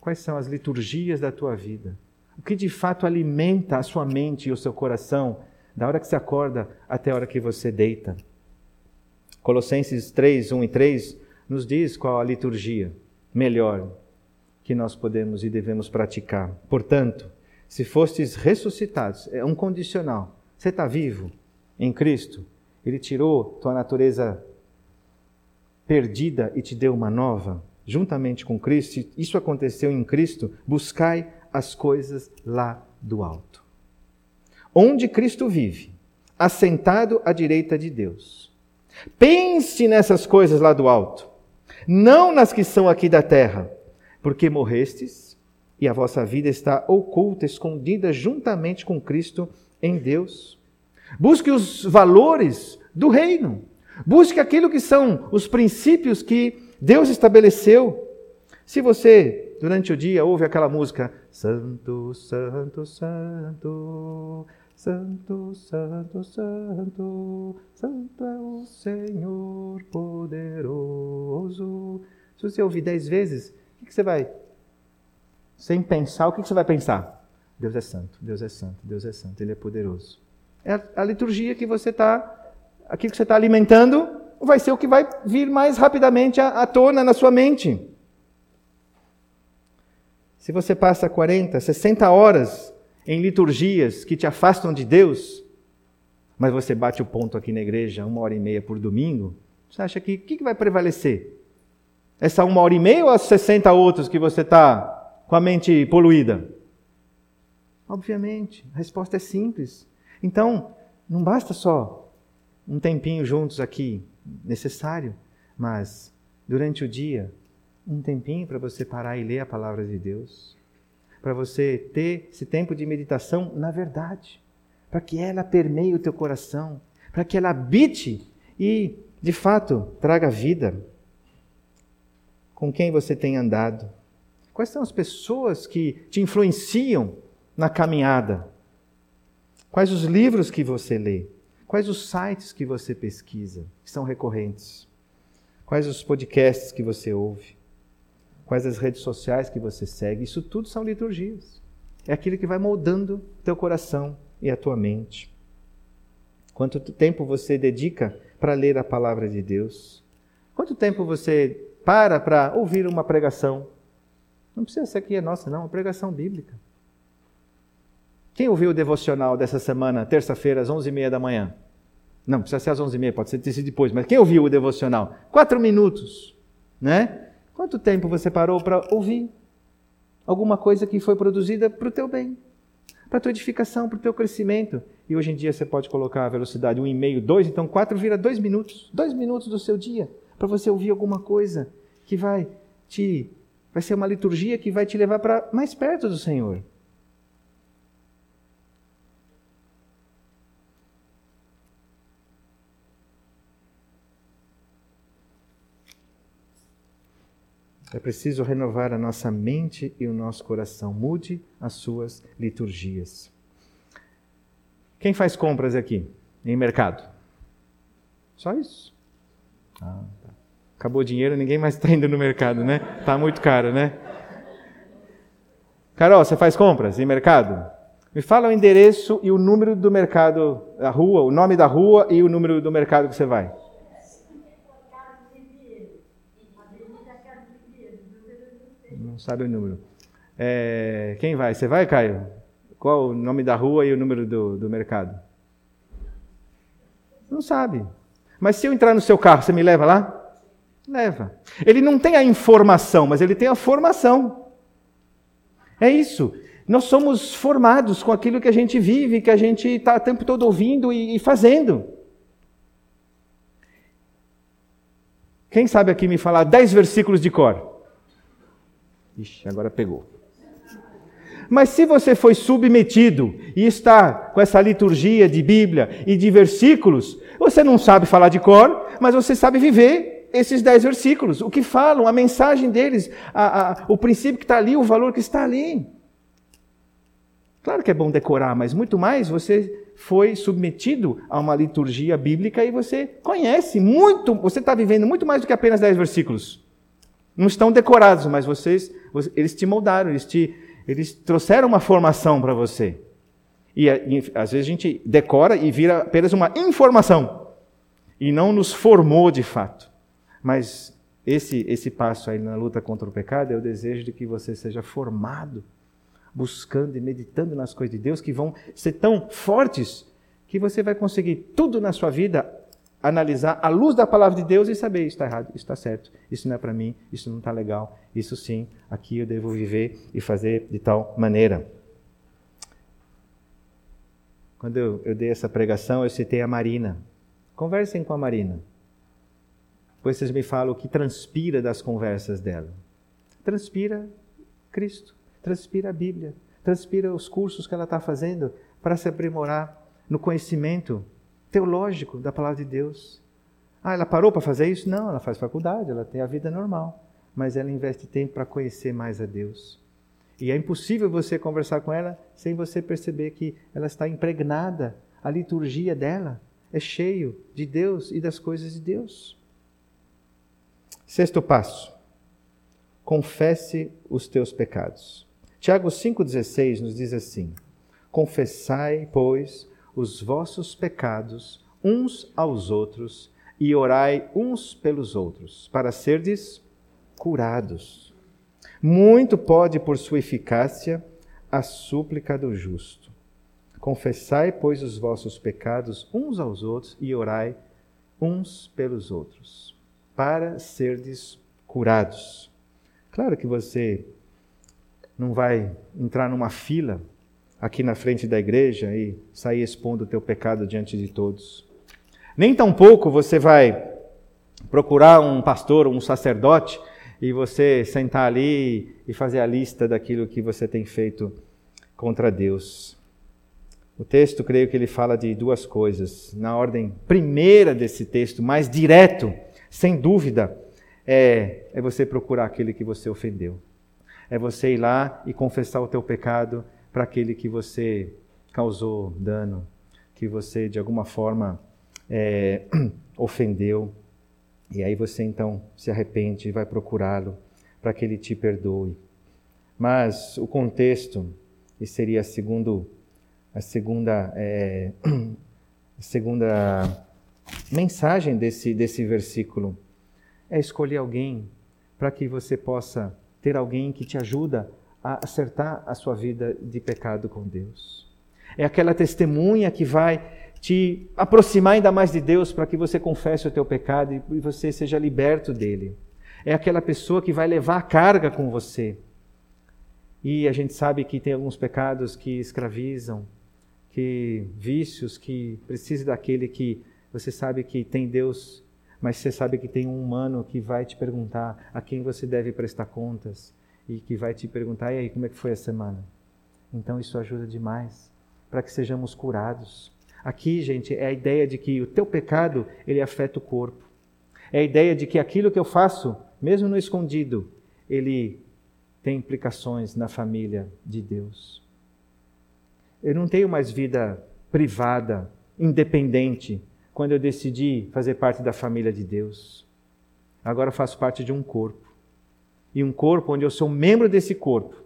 [SPEAKER 2] Quais são as liturgias da tua vida? O que de fato alimenta a sua mente e o seu coração, da hora que você acorda até a hora que você deita? Colossenses 3, 1 e 3 nos diz qual a liturgia melhor que nós podemos e devemos praticar. Portanto, se fostes ressuscitados, é um condicional. Você está vivo em Cristo, Ele tirou tua natureza perdida e te deu uma nova, juntamente com Cristo. Isso aconteceu em Cristo. Buscai as coisas lá do alto. Onde Cristo vive, assentado à direita de Deus. Pense nessas coisas lá do alto, não nas que são aqui da terra porque morrestes e a vossa vida está oculta, escondida juntamente com Cristo em Deus. Busque os valores do reino. Busque aquilo que são os princípios que Deus estabeleceu. Se você, durante o dia, ouve aquela música, Santo, Santo, Santo, Santo, Santo, Santo, Santo é o Senhor poderoso. Se você ouvir dez vezes, o que você vai? Sem pensar, o que você vai pensar? Deus é santo, Deus é santo, Deus é santo, Ele é poderoso. É a liturgia que você está, aquilo que você está alimentando, vai ser o que vai vir mais rapidamente à, à tona na sua mente. Se você passa 40, 60 horas em liturgias que te afastam de Deus, mas você bate o ponto aqui na igreja uma hora e meia por domingo, você acha que o que, que vai prevalecer? Essa uma hora e meia ou as 60 outros que você está com a mente poluída? Obviamente, a resposta é simples. Então, não basta só um tempinho juntos aqui, necessário, mas durante o dia, um tempinho para você parar e ler a palavra de Deus, para você ter esse tempo de meditação na verdade, para que ela permeie o teu coração, para que ela habite e, de fato, traga vida. Com quem você tem andado? Quais são as pessoas que te influenciam na caminhada? Quais os livros que você lê? Quais os sites que você pesquisa, que são recorrentes? Quais os podcasts que você ouve? Quais as redes sociais que você segue? Isso tudo são liturgias. É aquilo que vai moldando teu coração e a tua mente. Quanto tempo você dedica para ler a palavra de Deus? Quanto tempo você para para ouvir uma pregação? Não precisa ser aqui é nossa, não, é uma pregação bíblica. Quem ouviu o devocional dessa semana, terça-feira, às 11h30 da manhã? Não, precisa ser às 11h30, pode ser depois, mas quem ouviu o devocional? Quatro minutos, né? Quanto tempo você parou para ouvir alguma coisa que foi produzida para o teu bem, para a tua edificação, para o teu crescimento? E hoje em dia você pode colocar a velocidade 1,5, 2, então 4 vira 2 minutos. 2 minutos do seu dia para você ouvir alguma coisa que vai te. Vai ser uma liturgia que vai te levar para mais perto do Senhor. É preciso renovar a nossa mente e o nosso coração. Mude as suas liturgias. Quem faz compras aqui em mercado? Só isso. Ah, tá. Acabou o dinheiro, ninguém mais está indo no mercado, né? Está muito caro, né? Carol, você faz compras em mercado? Me fala o endereço e o número do mercado, da rua, o nome da rua e o número do mercado que você vai. Não sabe o número. É, quem vai? Você vai, Caio? Qual o nome da rua e o número do, do mercado? Não sabe. Mas se eu entrar no seu carro, você me leva lá? Leva. Ele não tem a informação, mas ele tem a formação. É isso. Nós somos formados com aquilo que a gente vive, que a gente está o tempo todo ouvindo e, e fazendo. Quem sabe aqui me falar dez versículos de cor? Ixi, agora pegou. Mas se você foi submetido e está com essa liturgia de Bíblia e de versículos, você não sabe falar de cor, mas você sabe viver esses dez versículos, o que falam, a mensagem deles, a, a, o princípio que está ali, o valor que está ali. Claro que é bom decorar, mas muito mais você foi submetido a uma liturgia bíblica e você conhece muito, você está vivendo muito mais do que apenas dez versículos. Não estão decorados, mas vocês, eles te moldaram, eles, te, eles trouxeram uma formação para você. E, e às vezes a gente decora e vira apenas uma informação. E não nos formou de fato. Mas esse, esse passo aí na luta contra o pecado é o desejo de que você seja formado, buscando e meditando nas coisas de Deus, que vão ser tão fortes que você vai conseguir tudo na sua vida analisar à luz da palavra de Deus e saber está errado, está certo, isso não é para mim, isso não está legal, isso sim, aqui eu devo viver e fazer de tal maneira. Quando eu, eu dei essa pregação, eu citei a Marina. Conversem com a Marina. Depois vocês me falam o que transpira das conversas dela. Transpira Cristo, transpira a Bíblia, transpira os cursos que ela está fazendo para se aprimorar no conhecimento teológico da palavra de Deus. Ah, ela parou para fazer isso? Não, ela faz faculdade, ela tem a vida normal, mas ela investe tempo para conhecer mais a Deus. E é impossível você conversar com ela sem você perceber que ela está impregnada, a liturgia dela é cheio de Deus e das coisas de Deus. Sexto passo. Confesse os teus pecados. Tiago 5,16 nos diz assim: Confessai, pois, os vossos pecados uns aos outros e orai uns pelos outros, para serdes curados. Muito pode, por sua eficácia, a súplica do justo. Confessai, pois, os vossos pecados uns aos outros e orai uns pelos outros, para serdes curados. Claro que você não vai entrar numa fila aqui na frente da igreja e sair expondo o teu pecado diante de todos. Nem tampouco você vai procurar um pastor, um sacerdote, e você sentar ali e fazer a lista daquilo que você tem feito contra Deus. O texto, creio que ele fala de duas coisas. Na ordem primeira desse texto, mais direto, sem dúvida, é, é você procurar aquele que você ofendeu. É você ir lá e confessar o teu pecado para aquele que você causou dano, que você de alguma forma é, *clears throat* ofendeu. E aí você então se arrepende e vai procurá-lo para que ele te perdoe. Mas o contexto, e seria segundo a segunda, é, *clears throat* segunda mensagem desse, desse versículo é escolher alguém para que você possa ter alguém que te ajuda a acertar a sua vida de pecado com Deus. É aquela testemunha que vai te aproximar ainda mais de Deus para que você confesse o teu pecado e você seja liberto dele. É aquela pessoa que vai levar a carga com você. E a gente sabe que tem alguns pecados que escravizam, que vícios que precisa daquele que você sabe que tem Deus, mas você sabe que tem um humano que vai te perguntar a quem você deve prestar contas e que vai te perguntar: e aí, como é que foi a semana? Então isso ajuda demais para que sejamos curados. Aqui, gente, é a ideia de que o teu pecado ele afeta o corpo. É a ideia de que aquilo que eu faço, mesmo no escondido, ele tem implicações na família de Deus. Eu não tenho mais vida privada, independente, quando eu decidi fazer parte da família de Deus. Agora faço parte de um corpo. E um corpo onde eu sou membro desse corpo.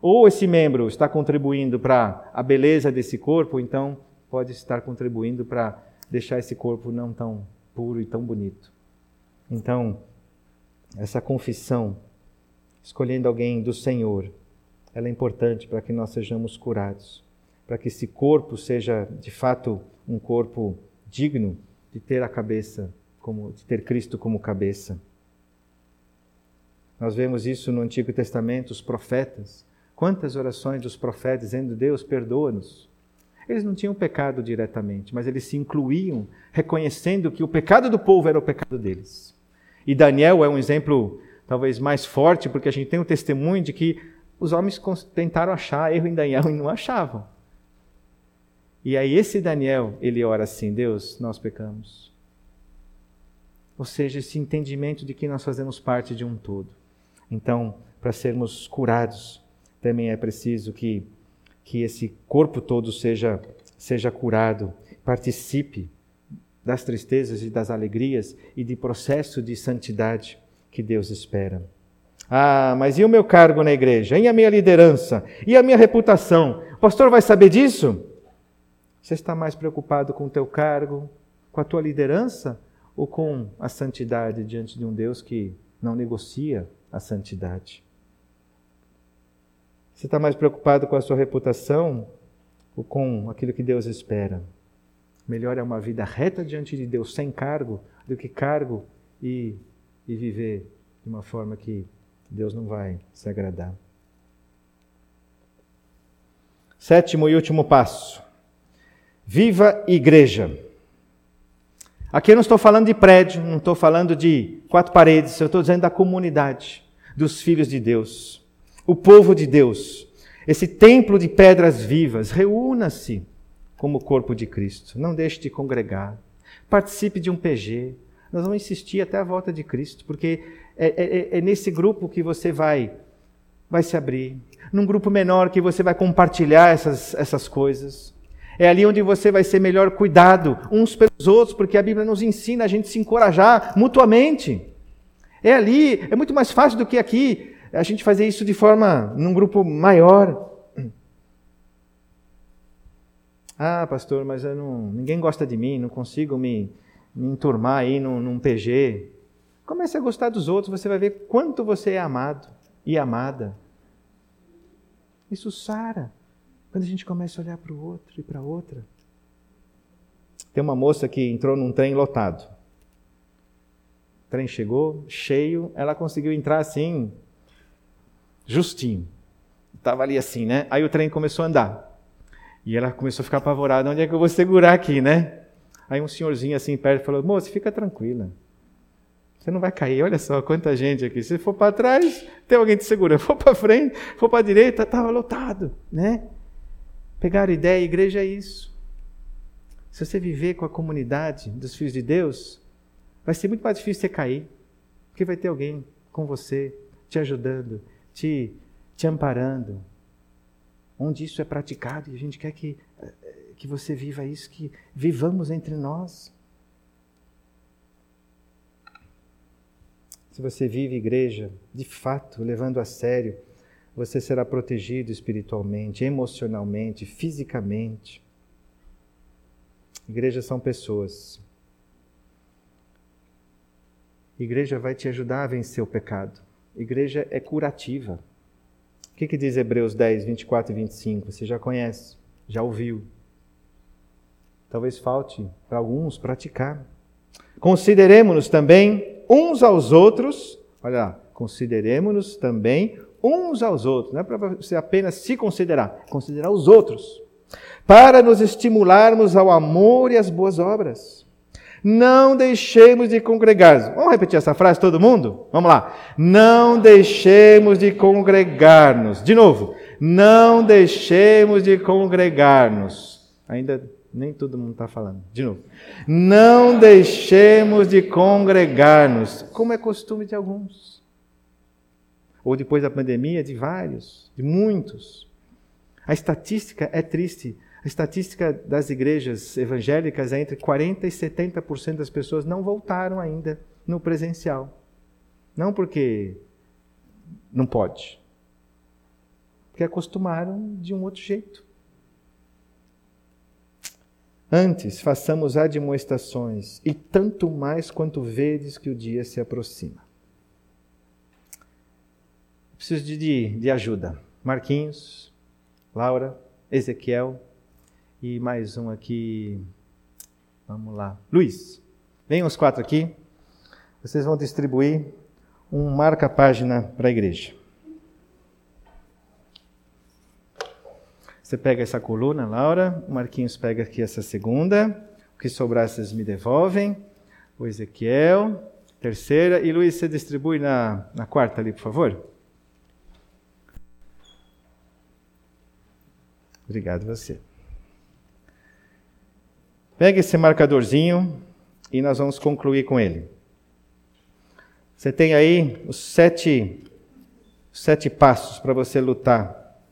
[SPEAKER 2] Ou esse membro está contribuindo para a beleza desse corpo, então pode estar contribuindo para deixar esse corpo não tão puro e tão bonito. Então, essa confissão, escolhendo alguém do Senhor, ela é importante para que nós sejamos curados para que esse corpo seja de fato um corpo digno de ter a cabeça como de ter Cristo como cabeça. Nós vemos isso no Antigo Testamento, os profetas. Quantas orações dos profetas dizendo: Deus, perdoa-nos. Eles não tinham pecado diretamente, mas eles se incluíam, reconhecendo que o pecado do povo era o pecado deles. E Daniel é um exemplo talvez mais forte, porque a gente tem o um testemunho de que os homens tentaram achar erro em Daniel e não achavam. E aí esse Daniel, ele ora assim: Deus, nós pecamos. Ou seja, esse entendimento de que nós fazemos parte de um todo. Então, para sermos curados, também é preciso que, que esse corpo todo seja, seja curado, participe das tristezas e das alegrias e de processo de santidade que Deus espera. Ah, mas e o meu cargo na igreja? E a minha liderança? E a minha reputação? O pastor vai saber disso? Você está mais preocupado com o teu cargo, com a tua liderança ou com a santidade diante de um Deus que não negocia a santidade? Você está mais preocupado com a sua reputação ou com aquilo que Deus espera? Melhor é uma vida reta diante de Deus sem cargo do que cargo e, e viver de uma forma que Deus não vai se agradar. Sétimo e último passo. Viva Igreja. Aqui eu não estou falando de prédio, não estou falando de quatro paredes, eu estou dizendo da comunidade, dos filhos de Deus, o povo de Deus. Esse templo de pedras vivas, reúna-se como corpo de Cristo. Não deixe de congregar. Participe de um PG. Nós vamos insistir até a volta de Cristo, porque é, é, é, é nesse grupo que você vai, vai se abrir. Num grupo menor que você vai compartilhar essas, essas coisas. É ali onde você vai ser melhor cuidado uns pelos outros, porque a Bíblia nos ensina a gente se encorajar mutuamente. É ali, é muito mais fácil do que aqui a gente fazer isso de forma num grupo maior. *clears throat* Ah, pastor, mas eu não, ninguém gosta de mim, não consigo me, me enturmar aí num, num PG. Comece a gostar dos outros, você vai ver quanto você é amado e amada. Isso sara. Quando a gente começa a olhar para o outro e para outra. Tem uma moça que entrou num trem lotado. O trem chegou, cheio, ela conseguiu entrar assim, justinho. Estava ali assim, né? Aí o trem começou a andar. E ela começou a ficar apavorada: onde é que eu vou segurar aqui, né? Aí um senhorzinho assim perto falou: Moça, fica tranquila. Você não vai cair. Olha só quanta gente aqui. Se for para trás, tem alguém te segura. Se for para frente, for para a direita, estava lotado, né? Pegar ideia, igreja é isso. Se você viver com a comunidade dos filhos de Deus, vai ser muito mais difícil você cair, porque vai ter alguém com você, te ajudando, te, te amparando. Onde isso é praticado, e a gente quer que que você viva isso, que vivamos entre nós. Se você vive igreja, de fato, levando a sério, você será protegido espiritualmente, emocionalmente, fisicamente. Igrejas são pessoas. Igreja vai te ajudar a vencer o pecado. Igreja é curativa. O que, que diz Hebreus 10, 24 e 25? Você já conhece, já ouviu. Talvez falte para alguns praticar. Consideremos-nos também uns aos outros, olha lá, consideremos-nos também uns aos outros, não é para você apenas se considerar, considerar os outros, para nos estimularmos ao amor e às boas obras. Não deixemos de congregar. Vamos repetir essa frase todo mundo? Vamos lá. Não deixemos de congregar-nos. De novo. Não deixemos de congregar-nos. Ainda nem todo mundo está falando. De novo. Não deixemos de congregar-nos, como é costume de alguns. Ou depois da pandemia, de vários, de muitos. A estatística é triste. A estatística das igrejas evangélicas é entre 40% e 70% das pessoas não voltaram ainda no presencial. Não porque não pode, porque acostumaram de um outro jeito. Antes, façamos admoestações, e tanto mais quanto vedes que o dia se aproxima. Preciso de, de, de ajuda. Marquinhos, Laura, Ezequiel e mais um aqui. Vamos lá. Luiz, venham os quatro aqui. Vocês vão distribuir um marca-página para a igreja. Você pega essa coluna, Laura, o Marquinhos pega aqui essa segunda, o que sobrar vocês me devolvem, o Ezequiel, terceira, e Luiz, você distribui na, na quarta ali, por favor? Obrigado você. Pega esse marcadorzinho e nós vamos concluir com ele. Você tem aí os sete, sete passos para você lutar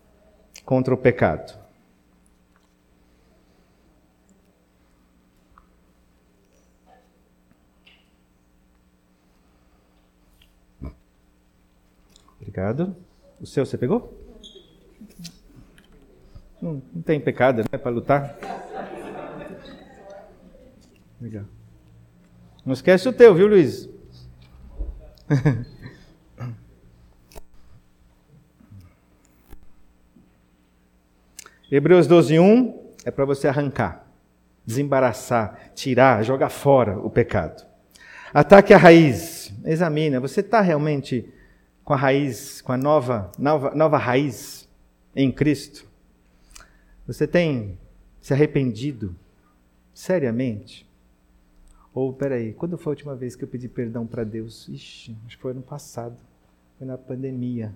[SPEAKER 2] contra o pecado. Obrigado. O seu você pegou? Não, não tem pecado, né, para lutar? Legal. Não esquece o teu, viu, Luiz? *laughs* Hebreus 12, 1 é para você arrancar, desembaraçar, tirar, jogar fora o pecado. Ataque a raiz. Examina, você está realmente com a raiz, com a nova, nova, nova raiz em Cristo? Você tem se arrependido seriamente? Ou, peraí, quando foi a última vez que eu pedi perdão para Deus? Ixi, acho que foi ano passado, foi na pandemia.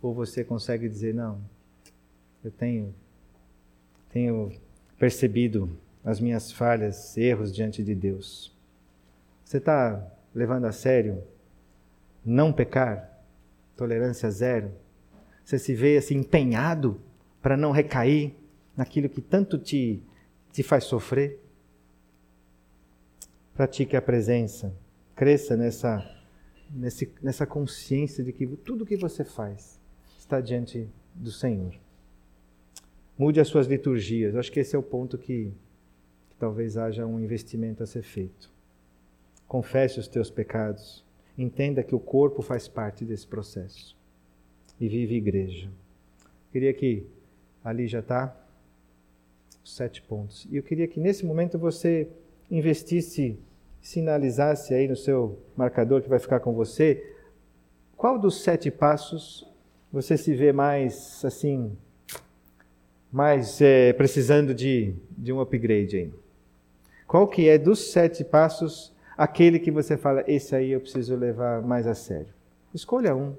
[SPEAKER 2] Ou você consegue dizer, não, eu tenho, tenho percebido as minhas falhas, erros diante de Deus. Você está levando a sério não pecar? Tolerância zero? Você se vê assim empenhado para não recair naquilo que tanto te, te faz sofrer? Pratique a presença, cresça nessa, nesse, nessa consciência de que tudo que você faz está diante do Senhor. Mude as suas liturgias. Acho que esse é o ponto que, que talvez haja um investimento a ser feito. Confesse os teus pecados. Entenda que o corpo faz parte desse processo. E vive igreja. Queria que ali já está sete pontos. E eu queria que nesse momento você investisse, sinalizasse aí no seu marcador que vai ficar com você, qual dos sete passos você se vê mais assim mas é, precisando de, de um upgrade aí. Qual que é dos sete passos aquele que você fala, esse aí eu preciso levar mais a sério? Escolha um.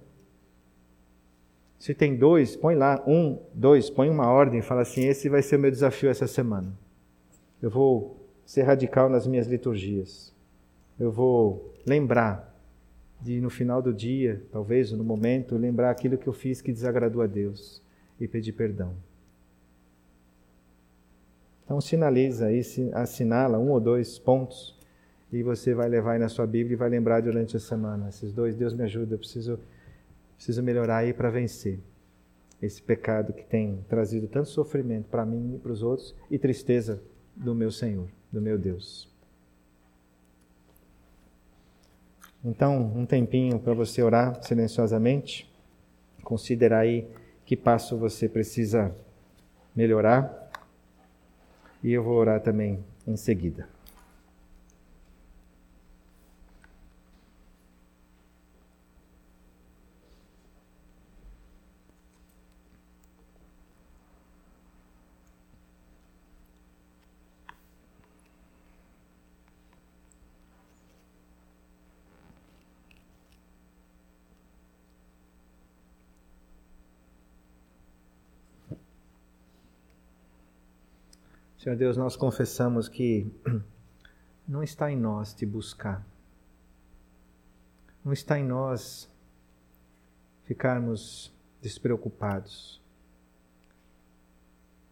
[SPEAKER 2] Se tem dois, põe lá um, dois, põe uma ordem, fala assim: esse vai ser o meu desafio essa semana. Eu vou ser radical nas minhas liturgias. Eu vou lembrar de no final do dia, talvez no momento, lembrar aquilo que eu fiz que desagradou a Deus e pedir perdão. Então sinaliza aí, assinala um ou dois pontos e você vai levar aí na sua Bíblia e vai lembrar durante a semana. Esses dois, Deus me ajuda, eu preciso, preciso melhorar aí para vencer esse pecado que tem trazido tanto sofrimento para mim e para os outros e tristeza do meu Senhor, do meu Deus. Então, um tempinho para você orar silenciosamente, considerar aí que passo você precisa melhorar e eu vou orar também em seguida. Senhor Deus, nós confessamos que *clears throat* não está em nós te buscar. Não está em nós ficarmos despreocupados.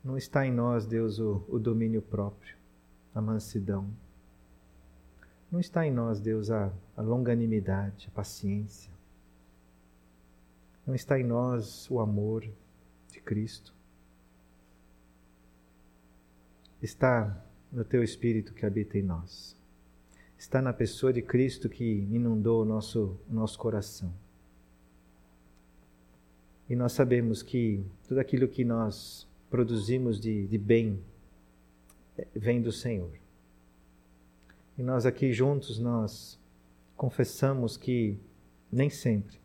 [SPEAKER 2] Não está em nós, Deus, o, o domínio próprio, a mansidão. Não está em nós, Deus, a, a longanimidade, a paciência. Não está em nós o amor de Cristo está no teu Espírito que habita em nós. Está na pessoa de Cristo que inundou o nosso, o nosso coração. E nós sabemos que tudo aquilo que nós produzimos de, de bem é, vem do Senhor. E nós aqui juntos, nós confessamos que nem sempre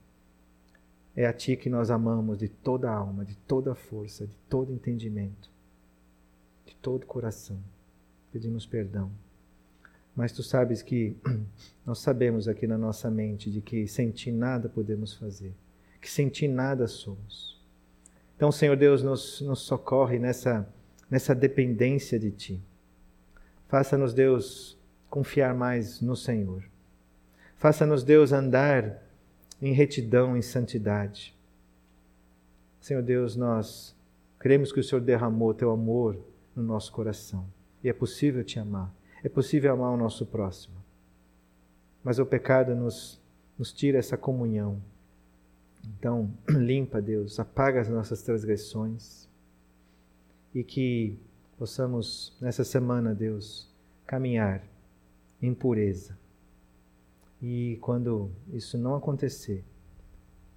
[SPEAKER 2] é a Ti que nós amamos de toda a alma, de toda a força, de todo entendimento todo o coração. Pedimos perdão. Mas tu sabes que *clears throat* nós sabemos aqui na nossa mente de que sem ti nada podemos fazer, que sem ti nada somos. Então, Senhor Deus, nos, nos socorre nessa, nessa dependência de ti. Faça-nos, Deus, confiar mais no Senhor. Faça-nos, Deus, andar em retidão, em santidade. Senhor Deus, nós cremos que o Senhor derramou teu amor no nosso coração. E é possível te amar. É possível amar o nosso próximo. Mas o pecado nos, nos tira essa comunhão. Então, *clears throat* limpa, Deus, apaga as nossas transgressões e que possamos, nessa semana, Deus, caminhar em pureza. E quando isso não acontecer,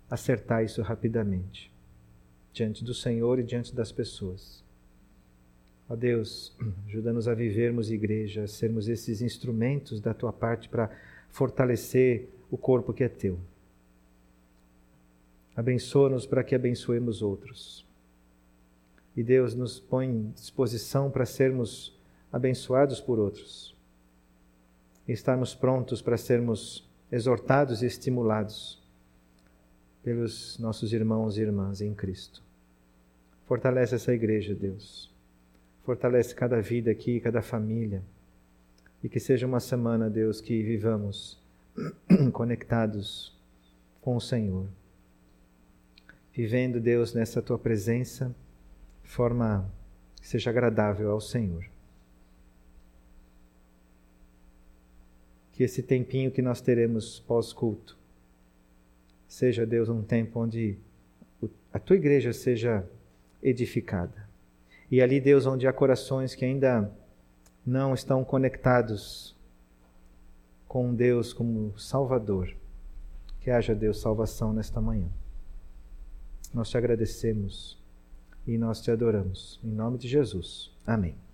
[SPEAKER 2] acertar isso rapidamente diante do Senhor e diante das pessoas. Ó Deus, ajuda-nos a vivermos igreja, a sermos esses instrumentos da tua parte para fortalecer o corpo que é teu. Abençoa-nos para que abençoemos outros. E Deus nos põe em disposição para sermos abençoados por outros. E estarmos prontos para sermos exortados e estimulados pelos nossos irmãos e irmãs em Cristo. Fortalece essa igreja, Deus Fortalece cada vida aqui, cada família. E que seja uma semana, Deus, que vivamos *clears throat* conectados com o Senhor. Vivendo, Deus, nessa tua presença, forma que seja agradável ao Senhor. Que esse tempinho que nós teremos pós-culto seja, Deus, um tempo onde a tua igreja seja edificada e ali, Deus, onde há corações que ainda não estão conectados com Deus como Salvador, que haja, Deus, salvação nesta manhã. Nós te agradecemos e nós te adoramos. Em nome de Jesus. Amém.